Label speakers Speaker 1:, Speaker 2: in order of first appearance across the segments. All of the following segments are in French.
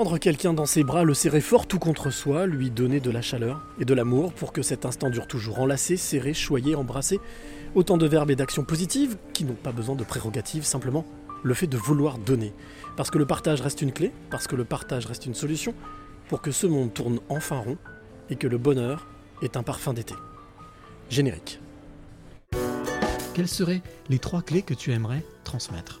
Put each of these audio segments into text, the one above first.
Speaker 1: Prendre quelqu'un dans ses bras, le serrer fort tout contre soi, lui donner de la chaleur et de l'amour pour que cet instant dure toujours. Enlacer, serrer, choyer, embrasser. Autant de verbes et d'actions positives qui n'ont pas besoin de prérogatives, simplement le fait de vouloir donner. Parce que le partage reste une clé, parce que le partage reste une solution, pour que ce monde tourne enfin rond et que le bonheur est un parfum d'été. Générique.
Speaker 2: Quelles seraient les trois clés que tu aimerais transmettre?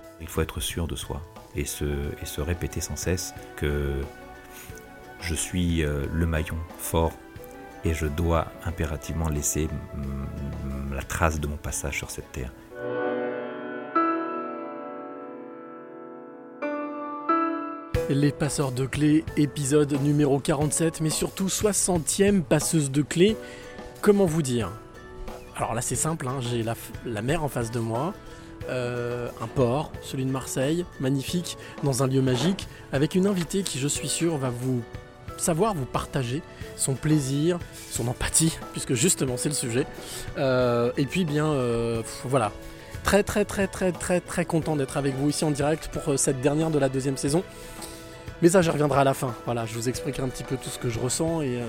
Speaker 3: Il faut être sûr de soi et se, et se répéter sans cesse que je suis euh, le maillon fort et je dois impérativement laisser la trace de mon passage sur cette terre.
Speaker 1: Les passeurs de clés, épisode numéro 47, mais surtout 60e passeuse de clés. Comment vous dire? Alors là c'est simple, hein, j'ai la, la mer en face de moi, euh, un port, celui de Marseille, magnifique, dans un lieu magique, avec une invitée qui je suis sûr va vous savoir vous partager son plaisir, son empathie, puisque justement c'est le sujet. Euh, et puis bien euh, voilà, très très très très très très content d'être avec vous ici en direct pour cette dernière de la deuxième saison. Mais ça, j'y reviendrai à la fin. Voilà, je vous expliquerai un petit peu tout ce que je ressens et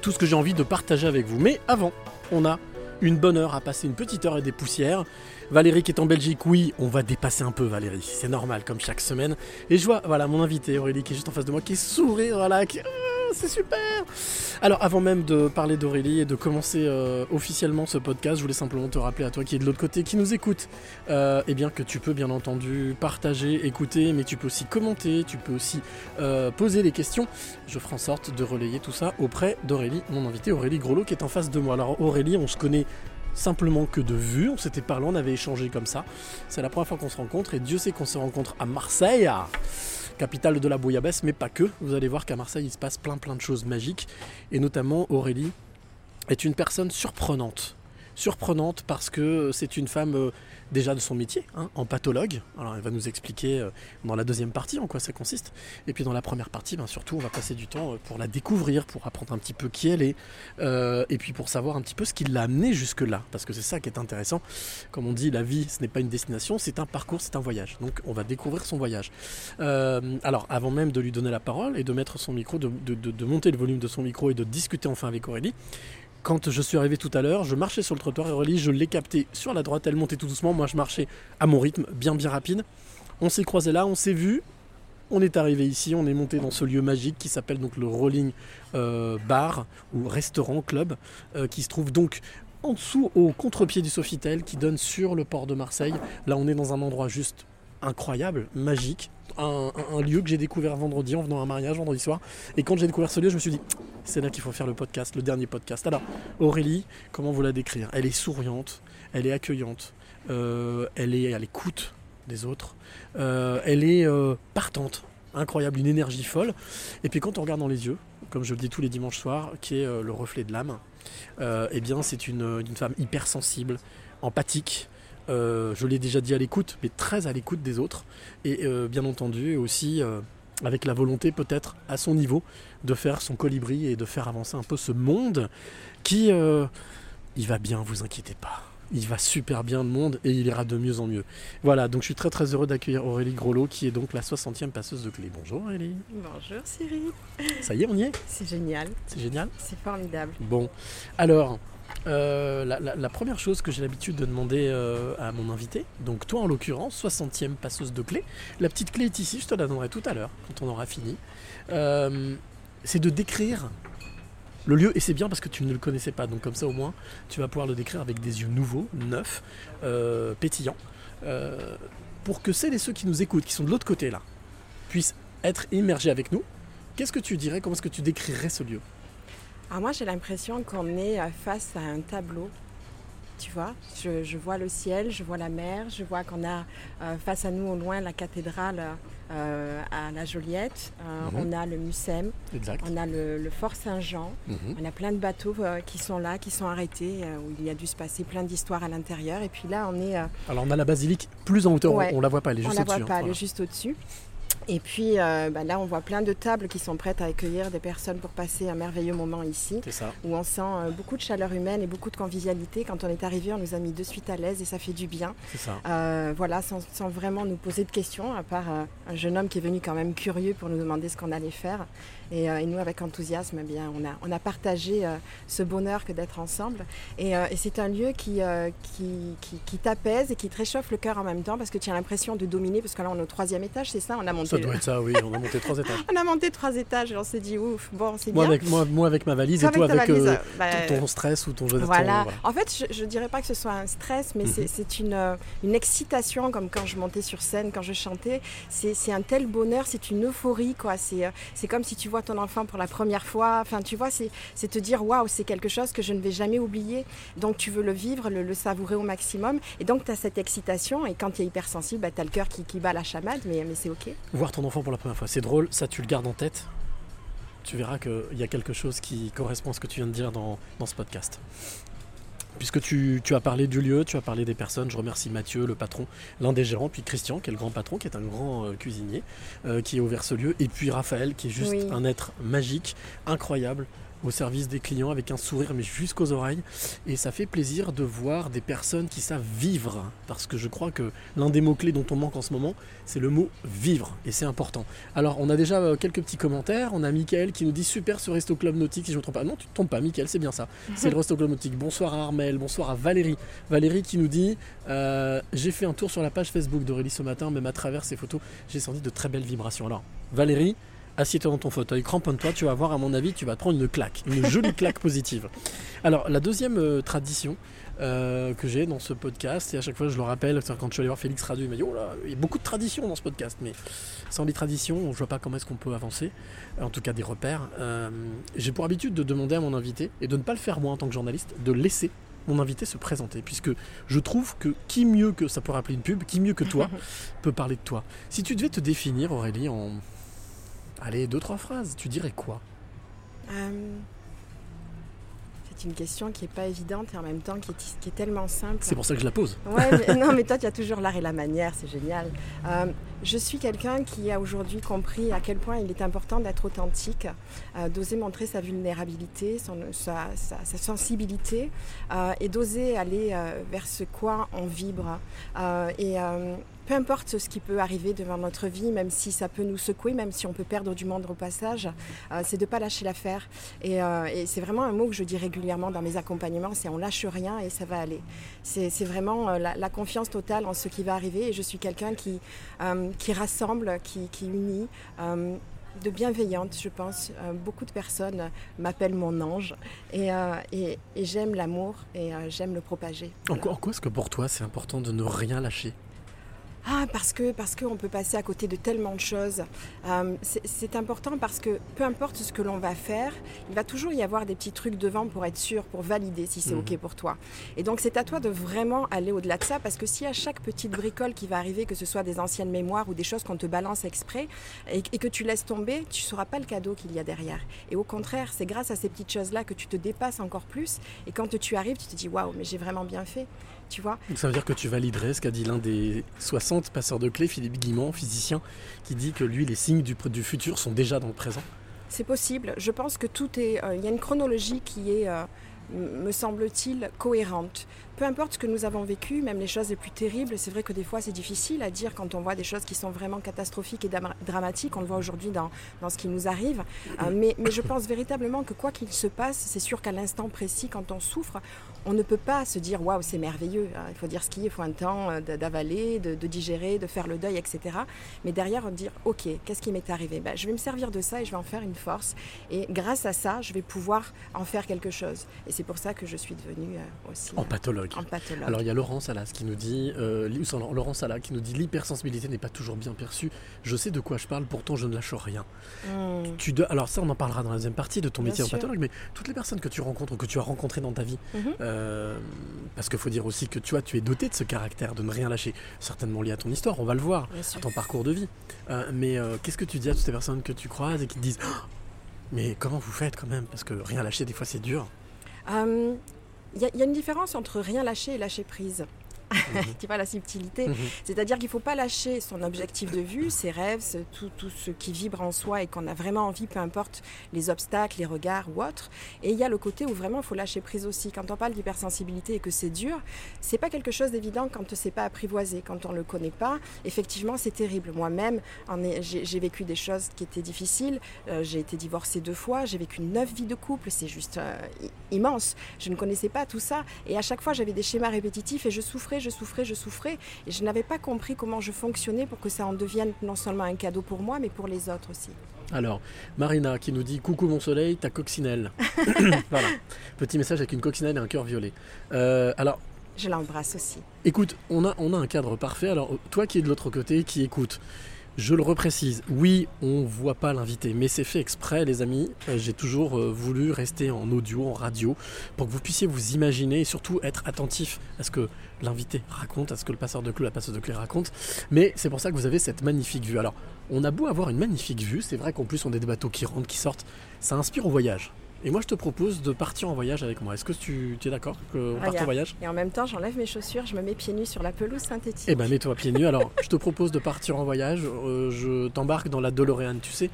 Speaker 1: tout ce que j'ai envie de partager avec vous. Mais avant, on a une bonne heure à passer, une petite heure et des poussières. Valérie qui est en Belgique, oui, on va dépasser un peu Valérie, c'est normal comme chaque semaine. Et je vois, voilà, mon invité Aurélie qui est juste en face de moi, qui est sourire, voilà, qui... Ah, c'est super Alors avant même de parler d'Aurélie et de commencer euh, officiellement ce podcast, je voulais simplement te rappeler à toi qui est de l'autre côté, qui nous écoute, euh, eh bien que tu peux bien entendu partager, écouter, mais tu peux aussi commenter, tu peux aussi euh, poser des questions. Je ferai en sorte de relayer tout ça auprès d'Aurélie, mon invité Aurélie Groslo qui est en face de moi. Alors Aurélie, on se connaît simplement que de vue, on s'était parlé, on avait échangé comme ça. C'est la première fois qu'on se rencontre et Dieu sait qu'on se rencontre à Marseille, capitale de la bouillabaisse, mais pas que. Vous allez voir qu'à Marseille il se passe plein plein de choses magiques et notamment Aurélie est une personne surprenante. Surprenante parce que c'est une femme euh, déjà de son métier, hein, en pathologue. Alors elle va nous expliquer euh, dans la deuxième partie en quoi ça consiste. Et puis dans la première partie, ben, surtout, on va passer du temps euh, pour la découvrir, pour apprendre un petit peu qui elle est, et puis pour savoir un petit peu ce qui l'a amené jusque-là. Parce que c'est ça qui est intéressant. Comme on dit, la vie, ce n'est pas une destination, c'est un parcours, c'est un voyage. Donc on va découvrir son voyage. Alors avant même de lui donner la parole et de mettre son micro, de monter le volume de son micro et de discuter enfin avec Aurélie, quand je suis arrivé tout à l'heure, je marchais sur le trottoir et Aurélie, je l'ai capté sur la droite, elle montait tout doucement, moi je marchais à mon rythme, bien bien rapide. On s'est croisé là, on s'est vu, on est arrivé ici, on est monté dans ce lieu magique qui s'appelle donc le Rolling euh, Bar ou restaurant club, euh, qui se trouve donc en dessous au contre-pied du Sofitel qui donne sur le port de Marseille. Là on est dans un endroit juste incroyable, magique, un, lieu que j'ai découvert vendredi en venant à un mariage vendredi soir. Et quand j'ai découvert ce lieu, je me suis dit, c'est là qu'il faut faire le podcast, le dernier podcast. Alors, Aurélie, comment vous la décrire? Elle est souriante, elle est accueillante, euh, elle est à l'écoute des autres, euh, elle est euh, partante, incroyable, une énergie folle. Et puis quand on regarde dans les yeux, comme je le dis tous les dimanches soirs, qui est le reflet de l'âme, eh bien c'est une femme hypersensible, empathique. Euh, je l'ai déjà dit à l'écoute, mais très à l'écoute des autres. Et euh, bien entendu aussi euh, avec la volonté peut-être à son niveau de faire son colibri et de faire avancer un peu ce monde qui, il va bien, vous inquiétez pas. Il va super bien le monde et il ira de mieux en mieux. Voilà, donc je suis très très heureux d'accueillir Aurélie Groslo qui est donc la 60e passeuse de clé. Bonjour Aurélie.
Speaker 4: Bonjour Cyril.
Speaker 1: Ça y est, on y est?
Speaker 4: C'est génial,
Speaker 1: C'est génial?
Speaker 4: C'est formidable.
Speaker 1: Bon, alors, euh, la, première chose que j'ai l'habitude de demander euh, à mon invité, donc toi en l'occurrence, 60e passeuse de clé, la petite clé est ici, je te la donnerai tout à l'heure, quand on aura fini, Euh, c'est de décrire le lieu, et c'est bien parce que tu ne le connaissais pas, donc comme ça au moins, tu vas pouvoir le décrire avec des yeux nouveaux, neufs, pétillants, pour que celles et ceux qui nous écoutent, qui sont de l'autre côté là, puissent être immergés avec nous. Qu'est-ce que tu dirais, comment est-ce que tu décrirais ce lieu?
Speaker 4: Alors moi j'ai l'impression qu'on est euh, face à un tableau. Tu vois, je, je vois le ciel, je vois la mer, je vois qu'on a euh, face à nous au loin la cathédrale
Speaker 5: euh, à la Joliette, euh,
Speaker 1: Mhm.
Speaker 5: on a le Mucem,
Speaker 1: Exact.
Speaker 5: on a le, le Fort Saint-Jean.
Speaker 1: Mhm.
Speaker 5: On a plein de bateaux qui sont là, qui sont arrêtés, où il y a dû se passer plein d'histoires à l'intérieur. Et puis là, on est,
Speaker 1: Alors on a la basilique plus en hauteur, on-
Speaker 5: Ouais.
Speaker 1: on, la voit pas, elle est
Speaker 5: on
Speaker 1: juste
Speaker 5: la
Speaker 1: au-dessus.
Speaker 5: voit
Speaker 1: hein,
Speaker 5: pas, elle
Speaker 1: voilà.
Speaker 5: est juste au-dessus. Et puis euh, bah, là, on voit plein de tables qui sont prêtes à accueillir des personnes pour passer un merveilleux moment ici,
Speaker 1: C'est ça.
Speaker 5: où on sent euh, beaucoup de chaleur humaine et beaucoup de convivialité. Quand on est arrivé, on nous a mis de suite à l'aise et ça fait du bien.
Speaker 1: C'est ça.
Speaker 5: Euh, voilà, sans, sans vraiment nous poser de questions, à part un jeune homme qui est venu quand même curieux pour nous demander ce qu'on allait faire. Et, euh, et nous, avec enthousiasme, eh bien, on, a, on a partagé euh, ce bonheur que d'être ensemble. Et, euh, et c'est un lieu qui, euh, qui, qui, qui t'apaise et qui te réchauffe le cœur en même temps parce que tu as l'impression de dominer, parce que là, on est au troisième étage, c'est ça? On a monté,
Speaker 1: Ça doit être ça, oui, on a monté trois étages.
Speaker 5: on a monté trois étages et on s'est dit, ouf, bon, c'est
Speaker 1: Moi
Speaker 5: bien.
Speaker 1: avec, moi, moi avec ma valise et toi
Speaker 5: avec valise,
Speaker 1: euh,
Speaker 5: bah,
Speaker 1: ton, stress ou ton jeu de
Speaker 5: voilà.
Speaker 1: ton-
Speaker 5: En fait, je, je dirais pas que ce soit un stress, mais
Speaker 1: Mhm.
Speaker 5: c'est- c'est une, euh, une excitation, comme quand je montais sur scène, quand je chantais. C'est un tel bonheur, c'est une euphorie, quoi. Euh, c'est comme si tu vois ton enfant pour la première fois. Enfin, tu vois, c'est te dire, waouh, c'est quelque chose que je ne vais jamais oublier. Donc, tu veux le vivre, le, le savourer au maximum. Et donc, tu as cette excitation. Et quand tu es hypersensible, bah, tu as le cœur qui, qui bat la chamade, mais, mais c'est OK.
Speaker 1: Voir ton enfant pour la première fois, c'est drôle, ça tu le gardes en tête. Tu verras qu'il y a quelque chose qui correspond à ce que tu viens de dire dans, dans ce podcast. Puisque tu, tu as parlé du lieu, tu as parlé des personnes, je remercie Mathieu, le patron, l'un des gérants, puis Christian, qui est le grand patron, qui est un grand euh, cuisinier, euh, qui a ouvert ce lieu, et puis Raphaël, qui est juste
Speaker 5: Oui.
Speaker 1: un être magique, incroyable, au service des clients, avec un sourire, mais jusqu'aux oreilles. Et ça fait plaisir de voir des personnes qui savent vivre, parce que je crois que l'un des mots-clés dont on manque en ce moment, c'est le mot vivre, et c'est important. Alors, on a déjà euh, quelques petits commentaires. On a Mickaël qui nous dit super ce Resto Club Nautique, si je ne me trompe pas. Non, tu ne te trompes pas, Mickaël, c'est bien ça. C'est le Resto Club Nautique. Bonsoir à Armel, bonsoir à Valérie. Valérie qui nous dit euh, J'ai fait un tour sur la page Facebook d'Aurélie ce matin, même à travers ces photos, j'ai senti de très belles vibrations. Alors, Valérie, assieds-toi dans ton fauteuil, cramponne-toi, tu vas voir, à mon avis, tu vas te prendre une claque, une jolie claque positive. Alors, la deuxième euh, tradition. euh, que j'ai dans ce podcast et à chaque fois je le rappelle quand je suis allé voir Félix Radio il m'a dit oh là il y a beaucoup de traditions dans ce podcast mais sans les traditions je vois pas comment est-ce qu'on peut avancer en tout cas des repères Euh, j'ai pour habitude de demander à mon invité et de ne pas le faire moi en tant que journaliste de laisser mon invité se présenter puisque je trouve que qui mieux que ça peut rappeler une pub qui mieux que toi peut parler de toi si tu devais te définir Aurélie en allez deux trois phrases tu dirais quoi?
Speaker 5: Euh, c'est une question qui n'est pas évidente et en même temps qui est, qui est tellement simple.
Speaker 1: c'est pour ça que je la pose
Speaker 5: Ouais, mais, non, mais toi, tu as toujours l'art et la manière, c'est génial. Euh, je suis quelqu'un qui a aujourd'hui compris à quel point il est important d'être authentique, euh, d'oser montrer sa vulnérabilité, son- sa, sa- sa sensibilité et d'oser aller vers ce quoi on vibre. Et peu importe ce qui peut arriver devant notre vie, même si ça peut nous secouer, même si on peut perdre du monde au passage, euh, c'est de ne pas lâcher l'affaire. Et, euh, et c'est vraiment un mot que je dis régulièrement dans mes accompagnements, c'est on lâche rien et ça va aller. C'est vraiment euh, la, confiance totale en ce qui va arriver et je suis quelqu'un qui, qui rassemble, qui, qui unit. de bienveillante, je pense. Beaucoup de personnes m'appellent mon ange et, et- j'aime l'amour et j'aime le propager.
Speaker 1: en quoi est-ce que pour toi c'est important de ne rien lâcher?
Speaker 5: Ah, parce que parce qu'on peut passer à côté de tellement de choses. Euh, c'est important parce que peu importe ce que l'on va faire, il va toujours y avoir des petits trucs devant pour être sûr, pour valider si c'est
Speaker 1: Mhm.
Speaker 5: OK pour toi. Et donc c'est à toi de vraiment aller au-delà de ça parce que si à chaque petite bricole qui va arriver, que ce soit des anciennes mémoires ou des choses qu'on te balance exprès et, et que tu laisses tomber, tu ne sauras pas le cadeau qu'il y a derrière. Et au contraire, c'est grâce à ces petites choses-là que tu te dépasses encore plus. Et quand tu arrives, tu te dis waouh, mais j'ai vraiment bien fait. Tu vois
Speaker 1: Donc ça veut dire que tu validerais ce qu'a dit l'un des 60 passeurs de clés, Philippe Guimont, physicien, qui dit que lui, les signes du, du futur sont déjà dans le présent.
Speaker 5: C'est possible. Je pense que tout est. euh, Il y a une chronologie qui est, euh, me semble-t-il, cohérente. Peu importe ce que nous avons vécu, même les choses les plus terribles, c'est vrai que des fois c'est difficile à dire quand on voit des choses qui sont vraiment catastrophiques et dramatiques. On le voit aujourd'hui dans, dans ce qui nous arrive. Euh, mais, mais je pense véritablement que quoi qu'il se passe, c'est sûr qu'à l'instant précis, quand on souffre, on ne peut pas se dire waouh, c'est merveilleux. hein. Il faut dire ce qui est, il faut un temps euh, d'avaler, de, de digérer, de faire le deuil, etc. Mais derrière, dire ok, qu'est-ce qui m'est arrivé? Ben, Je vais me servir de ça et je vais en faire une force. Et grâce à ça, je vais pouvoir en faire quelque chose. Et c'est pour ça que je suis devenue euh, aussi
Speaker 1: En
Speaker 5: euh,
Speaker 1: pathologue.
Speaker 5: en pathologue.
Speaker 1: Alors il y a Laurent Salas qui nous dit, euh, Laurent Salas qui nous dit l'hypersensibilité n'est pas toujours bien perçue. Je sais de quoi je parle, pourtant je ne lâche rien.
Speaker 5: Hmm.
Speaker 1: Tu dois, alors ça on en parlera dans la deuxième partie de ton
Speaker 5: Bien
Speaker 1: métier en
Speaker 5: sûr.
Speaker 1: pathologue, mais toutes les personnes que tu rencontres que tu as rencontrées dans ta vie,
Speaker 5: Mhm.
Speaker 1: euh, parce qu'il faut dire aussi que tu vois, tu es doté de ce caractère de ne rien lâcher, certainement lié à ton histoire, on va le voir,
Speaker 5: Bien
Speaker 1: à ton parcours de vie. Euh, mais qu'est-ce que tu dis à toutes ces personnes que tu croises et qui te disent, Oh, mais comment vous faites quand même? Parce que rien lâcher des fois c'est dur.
Speaker 5: Euh, Il il y a une différence entre rien lâcher et lâcher prise. tu vois la subtilité
Speaker 1: Mhm.
Speaker 5: C'est-à-dire qu'il ne faut pas lâcher son objectif de vue, ses rêves, tout, tout ce qui vibre en soi et qu'on a vraiment envie, peu importe les obstacles, les regards ou autres. Et il y a le côté où vraiment il faut lâcher prise aussi. Quand on parle d'hypersensibilité et que c'est dur, c'est pas quelque chose d'évident quand c'est pas apprivoisé, quand on le connaît pas. Effectivement, c'est terrible. Moi-même, j'ai vécu des choses qui étaient difficiles. Euh, j'ai été divorcée deux fois, j'ai vécu neuf vies de couple. C'est juste euh, i- immense. Je ne connaissais pas tout ça. Et à chaque fois, j'avais des schémas répétitifs et je souffrais, je souffrais, je souffrais. Et je n'avais pas compris comment je fonctionnais pour que ça en devienne non seulement un cadeau pour moi, mais pour les autres aussi.
Speaker 1: Alors, Marina qui nous dit Coucou mon soleil, ta coccinelle. voilà. Petit message avec une coccinelle et un cœur violet. Euh, alors,
Speaker 5: Je l'embrasse aussi.
Speaker 1: écoute, on a, on a un cadre parfait. Alors, toi qui es de l'autre côté, qui écoute, je le reprécise. Oui, on voit pas l'invité, mais c'est fait exprès, les amis. Euh, J'ai toujours euh, voulu rester en audio, en radio, pour que vous puissiez vous imaginer et surtout être attentif à ce que l'invité raconte, à ce que le passeur de clé, la passeuse de clé raconte. Mais c'est pour ça que vous avez cette magnifique vue. Alors, on a beau avoir une magnifique vue, c'est vrai qu'en plus on a des bateaux qui rentrent, qui sortent, ça inspire au voyage. Et moi je te propose de partir en voyage avec moi. Est-ce que tu, tu es d'accord qu'on parte
Speaker 5: Regarde.
Speaker 1: en voyage?
Speaker 5: Et en même temps, j'enlève mes chaussures, je me mets pieds nus sur la pelouse synthétique.
Speaker 1: Eh ben mets-toi pieds nus. Alors je te propose de partir en voyage. Euh, je t'embarque dans la DeLorean, tu sais,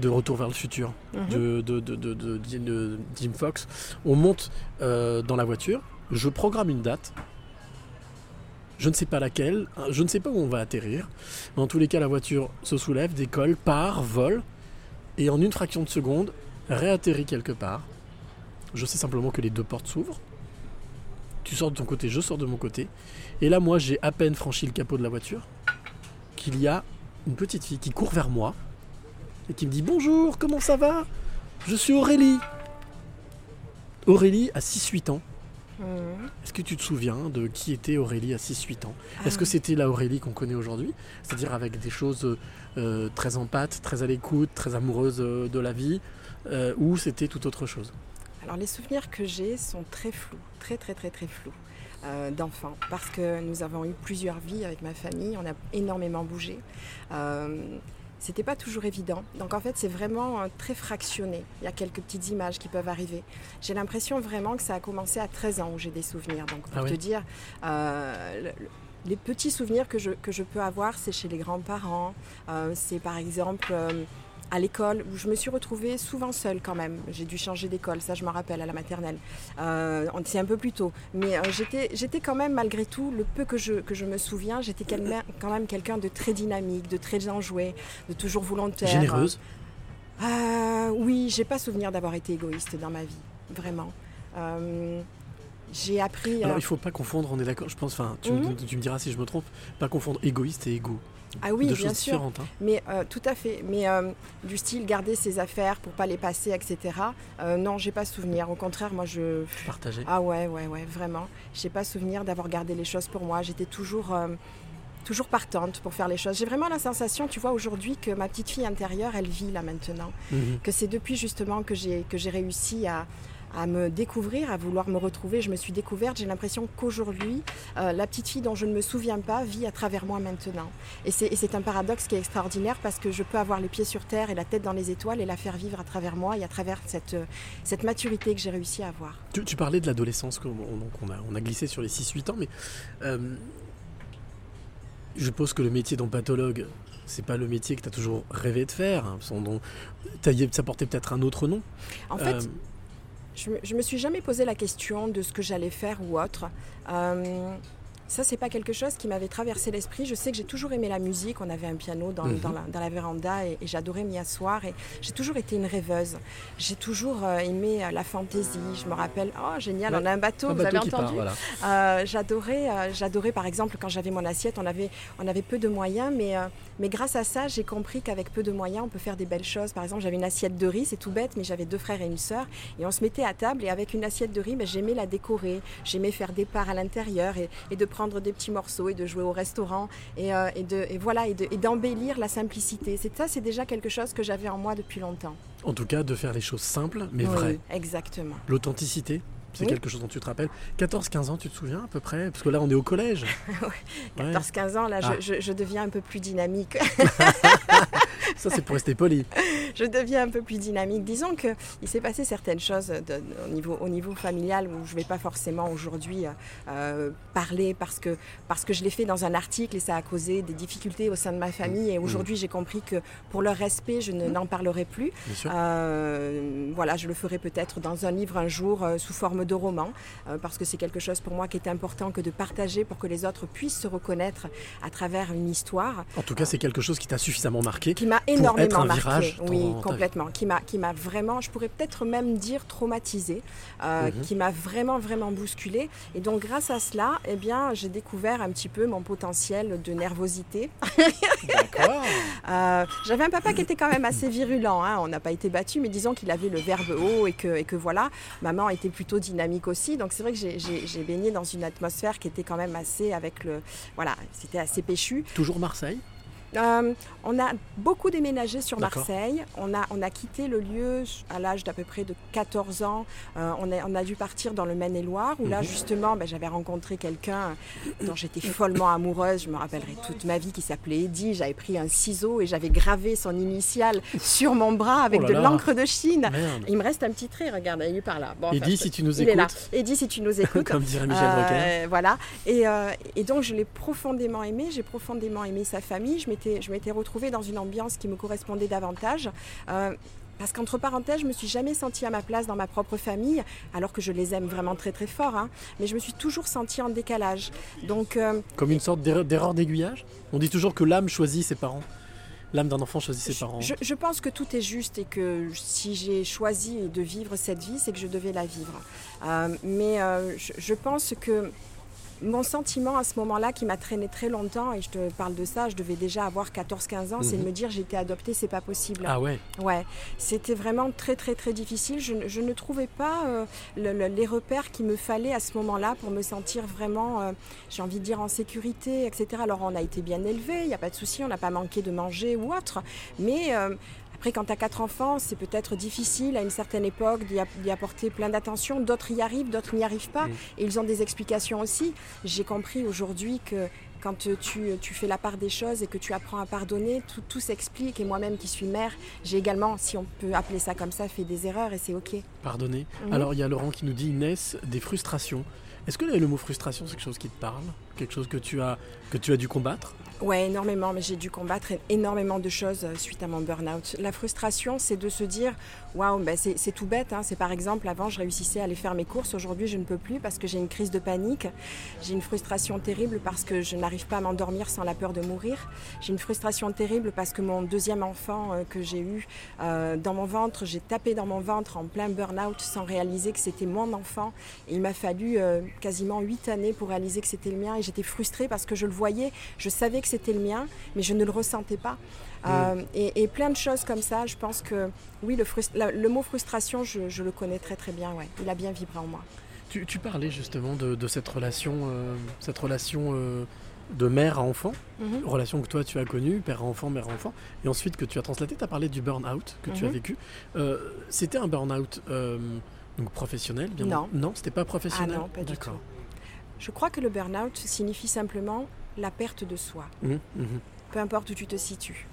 Speaker 1: de Retour vers le futur, de, de, de, de- de- de- de Jim Fox. On monte euh, dans la voiture. Je programme une date. Je ne sais pas laquelle, je ne sais pas où on va atterrir, mais en tous les cas la voiture se soulève, décolle, part, vole, et en une fraction de seconde, réatterrit quelque part. Je sais simplement que les deux portes s'ouvrent. Tu sors de ton côté, je sors de mon côté. Et là, moi, j'ai à peine franchi le capot de la voiture qu'il y a une petite fille qui court vers moi et qui me dit Bonjour, comment ça va? Je suis Aurélie. Aurélie a 6-8 ans.
Speaker 5: Mhm.
Speaker 1: Est-ce que tu te souviens de qui était Aurélie à 6-8 ans? Est-ce
Speaker 5: Ah.
Speaker 1: que c'était la Aurélie qu'on connaît aujourd'hui? C'est-à-dire avec des choses euh, très en pâte, très à l'écoute, très amoureuse euh, de la vie euh, Ou c'était tout autre chose?
Speaker 5: Alors les souvenirs que j'ai sont très flous, très très très très flous d'enfants, parce que nous avons eu plusieurs vies avec ma famille, on a énormément bougé. C'était pas toujours évident. Donc en fait, c'est vraiment euh, très fractionné. Il y a quelques petites images qui peuvent arriver. J'ai l'impression vraiment que ça a commencé à 13 ans où j'ai des souvenirs. Donc pour
Speaker 1: Ah
Speaker 5: te dire, euh, le- le- les petits souvenirs que je, que je peux avoir, c'est chez les grands-parents. Euh, c'est par exemple à l'école où je me suis retrouvée souvent seule quand même. J'ai dû changer d'école, ça je m'en rappelle à la maternelle. Euh, on- c'est un peu plus tôt. Mais euh, j'étais, j'étais quand même malgré tout, le peu que je, que je me souviens, j'étais quand même quelqu'un de très dynamique, de très enjoué, de toujours volontaire.
Speaker 1: Généreuse?
Speaker 5: Euh, oui, j'ai pas souvenir d'avoir été égoïste dans ma vie, vraiment. Euh, j'ai appris.
Speaker 1: Alors il faut pas confondre, on est d'accord, je pense, enfin, tu,
Speaker 5: Mhm.
Speaker 1: tu me diras si je me trompe, pas confondre égoïste et égo.
Speaker 5: Ah oui,
Speaker 1: Deux
Speaker 5: bien
Speaker 1: choses
Speaker 5: sûr.
Speaker 1: différentes. hein.
Speaker 5: Mais euh, tout à fait. Mais euh, du style garder ses affaires pour pas les passer, etc. Euh, non, j'ai pas souvenir. Au contraire, moi je.
Speaker 1: Partagé.
Speaker 5: Ah ouais, ouais, ouais, vraiment. J'ai pas souvenir d'avoir gardé les choses pour moi. J'étais toujours. euh, Toujours partante pour faire les choses. J'ai vraiment la sensation, tu vois, aujourd'hui que ma petite fille intérieure, elle vit là maintenant.
Speaker 1: Mhm.
Speaker 5: Que c'est depuis justement que j'ai réussi à, à me découvrir, à vouloir me retrouver. Je me suis découverte. J'ai l'impression qu'aujourd'hui, euh, la petite fille dont je ne me souviens pas vit à travers moi maintenant. Et c'est un paradoxe qui est extraordinaire parce que je peux avoir les pieds sur terre et la tête dans les étoiles et la faire vivre à travers moi et à travers cette, euh, cette maturité que j'ai réussi à avoir.
Speaker 1: Tu, tu parlais de l'adolescence, qu'on- on, on, a, on a glissé sur les 6-8 ans, mais euh, je suppose que le métier d'empathologue, c'est pas le métier que tu as toujours rêvé de faire. hein, ça portait peut-être un autre nom.
Speaker 5: En fait,
Speaker 1: Euh,
Speaker 5: Je je me suis jamais posé la question de ce que j'allais faire ou autre. Euh, ça, c'est pas quelque chose qui m'avait traversé l'esprit. Je sais que j'ai toujours aimé la musique. On avait un piano dans,
Speaker 1: Mhm.
Speaker 5: dans la, dans la véranda et, et j'adorais m'y asseoir. Et j'ai toujours été une rêveuse. J'ai toujours euh, aimé euh, la fantaisie. Je me rappelle, oh génial,
Speaker 1: Ouais.
Speaker 5: on a un bateau,
Speaker 1: Un
Speaker 5: vous
Speaker 1: bateau
Speaker 5: avez entendu
Speaker 1: voilà.
Speaker 5: Euh, j'adorais, euh, j'adorais par exemple quand j'avais mon assiette, on avait, on avait peu de moyens, mais, mais grâce à ça, j'ai compris qu'avec peu de moyens, on peut faire des belles choses. Par exemple, j'avais une assiette de riz, c'est tout bête, mais j'avais deux frères et une sœur, et on se mettait à table, et avec une assiette de riz, ben, j'aimais la décorer, j'aimais faire des parts à l'intérieur, et, et de prendre des petits morceaux, et de jouer au restaurant, et, euh, et de, et voilà, et de- et d'embellir la simplicité. C'est ça, c'est déjà quelque chose que j'avais en moi depuis longtemps.
Speaker 1: En tout cas, de faire les choses simples, mais
Speaker 5: Oui,
Speaker 1: vraies.
Speaker 5: Exactement.
Speaker 1: L'authenticité, c'est
Speaker 5: Oui.
Speaker 1: quelque chose dont tu te rappelles. 14-15 ans, tu te souviens à peu près? Parce que là, on est au collège. Ouais.
Speaker 5: 14-15 ans, là, je-
Speaker 1: Ah.
Speaker 5: je- je deviens un peu plus dynamique.
Speaker 1: Ça, c'est pour rester poli.
Speaker 5: je deviens un peu plus dynamique. Disons que il s'est passé certaines choses de- au, niveau, au niveau familial où je ne vais pas forcément aujourd'hui euh, euh, parler parce que, parce que je l'ai fait dans un article et ça a causé des difficultés au sein de ma famille. Et aujourd'hui, j'ai compris que pour leur respect, je ne- n'en parlerai plus. Euh, voilà, je le ferai peut-être dans un livre un jour euh, sous forme de roman, euh, parce que c'est quelque chose pour moi qui est important que de partager pour que les autres puissent se reconnaître à travers une histoire
Speaker 1: En tout cas, c'est quelque chose qui t'a suffisamment marqué.
Speaker 5: qui m'a
Speaker 1: être
Speaker 5: énormément
Speaker 1: un
Speaker 5: marqué.
Speaker 1: virage
Speaker 5: oui, complètement. Qui m'a, qui m'a vraiment, je pourrais peut-être même dire traumatisé, euh,
Speaker 1: Mhm.
Speaker 5: qui m'a vraiment, vraiment bousculé. Et donc, grâce à cela, eh bien, j'ai découvert un petit peu mon potentiel de nervosité.
Speaker 1: D'accord.
Speaker 5: Euh, j'avais un papa qui était quand même assez virulent. hein. On n'a pas été battu, mais disons qu'il avait le verbe haut et que, et que voilà. Maman était plutôt dynamique aussi. Donc c'est vrai que j'ai, baigné dans une atmosphère qui était quand même assez avec le, voilà, c'était assez péchu.
Speaker 1: Toujours Marseille?
Speaker 5: Euh, on a beaucoup déménagé sur. Marseille. On a, on a quitté le lieu à l'âge d'à peu près de 14 ans. Euh, on, a, on a dû partir dans le Maine-et-Loire où là
Speaker 1: Mhm.
Speaker 5: justement ben, j'avais rencontré quelqu'un dont j'étais follement amoureuse. Je me rappellerai toute ma vie qui s'appelait Eddie. J'avais pris un ciseau et j'avais gravé son initiale sur mon bras avec
Speaker 1: Oh là
Speaker 5: de l'encre de Chine.
Speaker 1: Merde.
Speaker 5: Il me reste un petit trait, regarde, il est par là. Bon,
Speaker 1: Eddie,
Speaker 5: enfin,
Speaker 1: si tu nous
Speaker 5: il est là.
Speaker 1: écoutes,
Speaker 5: Eddie, si tu nous écoutes.
Speaker 1: comme dirait Michel
Speaker 5: Euh. Voilà. Et, euh, et donc, je l'ai profondément aimé. J'ai profondément aimé sa famille. Je m'étais, je m'étais retrouvée dans une ambiance qui me correspondait davantage. Euh, parce qu'entre parenthèses, je me suis jamais sentie à ma place dans ma propre famille, alors que je les aime vraiment très très fort. hein. mais je me suis toujours sentie en décalage. Donc, euh,
Speaker 1: Comme une sorte d'erreur d'aiguillage? On dit toujours que l'âme choisit ses parents. L'âme d'un enfant choisit ses
Speaker 5: je,
Speaker 1: parents.
Speaker 5: je- je pense que tout est juste et que si j'ai choisi de vivre cette vie, c'est que je devais la vivre. Euh, mais euh, je, je pense que mon sentiment à ce moment-là, qui m'a traîné très longtemps, et je te parle de ça, je devais déjà avoir 14-15 ans, c'est de
Speaker 1: Mhm.
Speaker 5: me dire été adoptée, c'est pas possible.
Speaker 1: Ah ouais
Speaker 5: Ouais, c'était vraiment très très très difficile. Je, ne- je ne trouvais pas euh, le- le- les repères qu'il me fallait à ce moment-là pour me sentir vraiment, euh, j'ai envie de dire, en sécurité, etc. Alors on a été bien élevés, il n'y a pas de souci, on n'a pas manqué de manger ou autre. Mais euh, après, quand tu as quatre enfants, c'est peut-être difficile à une certaine époque d'y app- d'y apporter plein d'attention. D'autres y arrivent, d'autres n'y arrivent pas.
Speaker 1: Mm.
Speaker 5: Et ils ont des explications aussi. J'ai compris aujourd'hui que quand tu, tu fais la part des choses et que tu apprends à pardonner, tout, tout s'explique. Et moi-même qui suis mère, j'ai également, si on peut appeler ça comme ça, fait des erreurs et c'est OK.
Speaker 1: Pardonnez.
Speaker 5: Mhm.
Speaker 1: Alors, il y a Laurent qui nous dit Inès, des frustrations. Est-ce que le mot frustration, c'est quelque chose qui te parle? Quelque chose que tu as, que tu as dû combattre?
Speaker 5: Ouais, énormément, mais j'ai dû combattre énormément de choses euh, suite à mon burn-out. La frustration, c'est de se dire, waouh, ben c'est tout bête. hein. C'est par exemple, avant, je réussissais à aller faire mes courses. Aujourd'hui, je ne peux plus parce que j'ai une crise de panique. J'ai une frustration terrible parce que je n'arrive pas à m'endormir sans la peur de mourir. J'ai une frustration terrible parce que mon deuxième enfant euh, que j'ai eu euh, dans mon ventre, j'ai tapé dans mon ventre en plein burn-out sans réaliser que c'était mon enfant. Il m'a fallu quasiment huit années pour réaliser que c'était le mien. Et j'étais frustrée parce que je le voyais, je savais que c'était le mien, mais je ne le ressentais pas. Euh, et, et plein de choses comme ça, je pense que oui, le, frust- la- le mot frustration, je, je le connais très très bien. Ouais. Il a bien vibré en moi.
Speaker 1: tu, tu parlais justement de, de cette relation, euh, cette relation euh, de mère à enfant,
Speaker 5: Mhm.
Speaker 1: relation que toi tu as connue, père à enfant, mère à enfant, et ensuite que tu as translatée. Tu as parlé du burn-out que tu as
Speaker 5: Mhm.
Speaker 1: vécu. C'était un burn-out donc professionnel bien
Speaker 5: Non.
Speaker 1: Non, c'était pas professionnel
Speaker 5: Ah non, pas du tout. Je crois que le burn-out signifie simplement la perte de soi.
Speaker 1: Mhm, mhm.
Speaker 5: peu importe où tu te situes.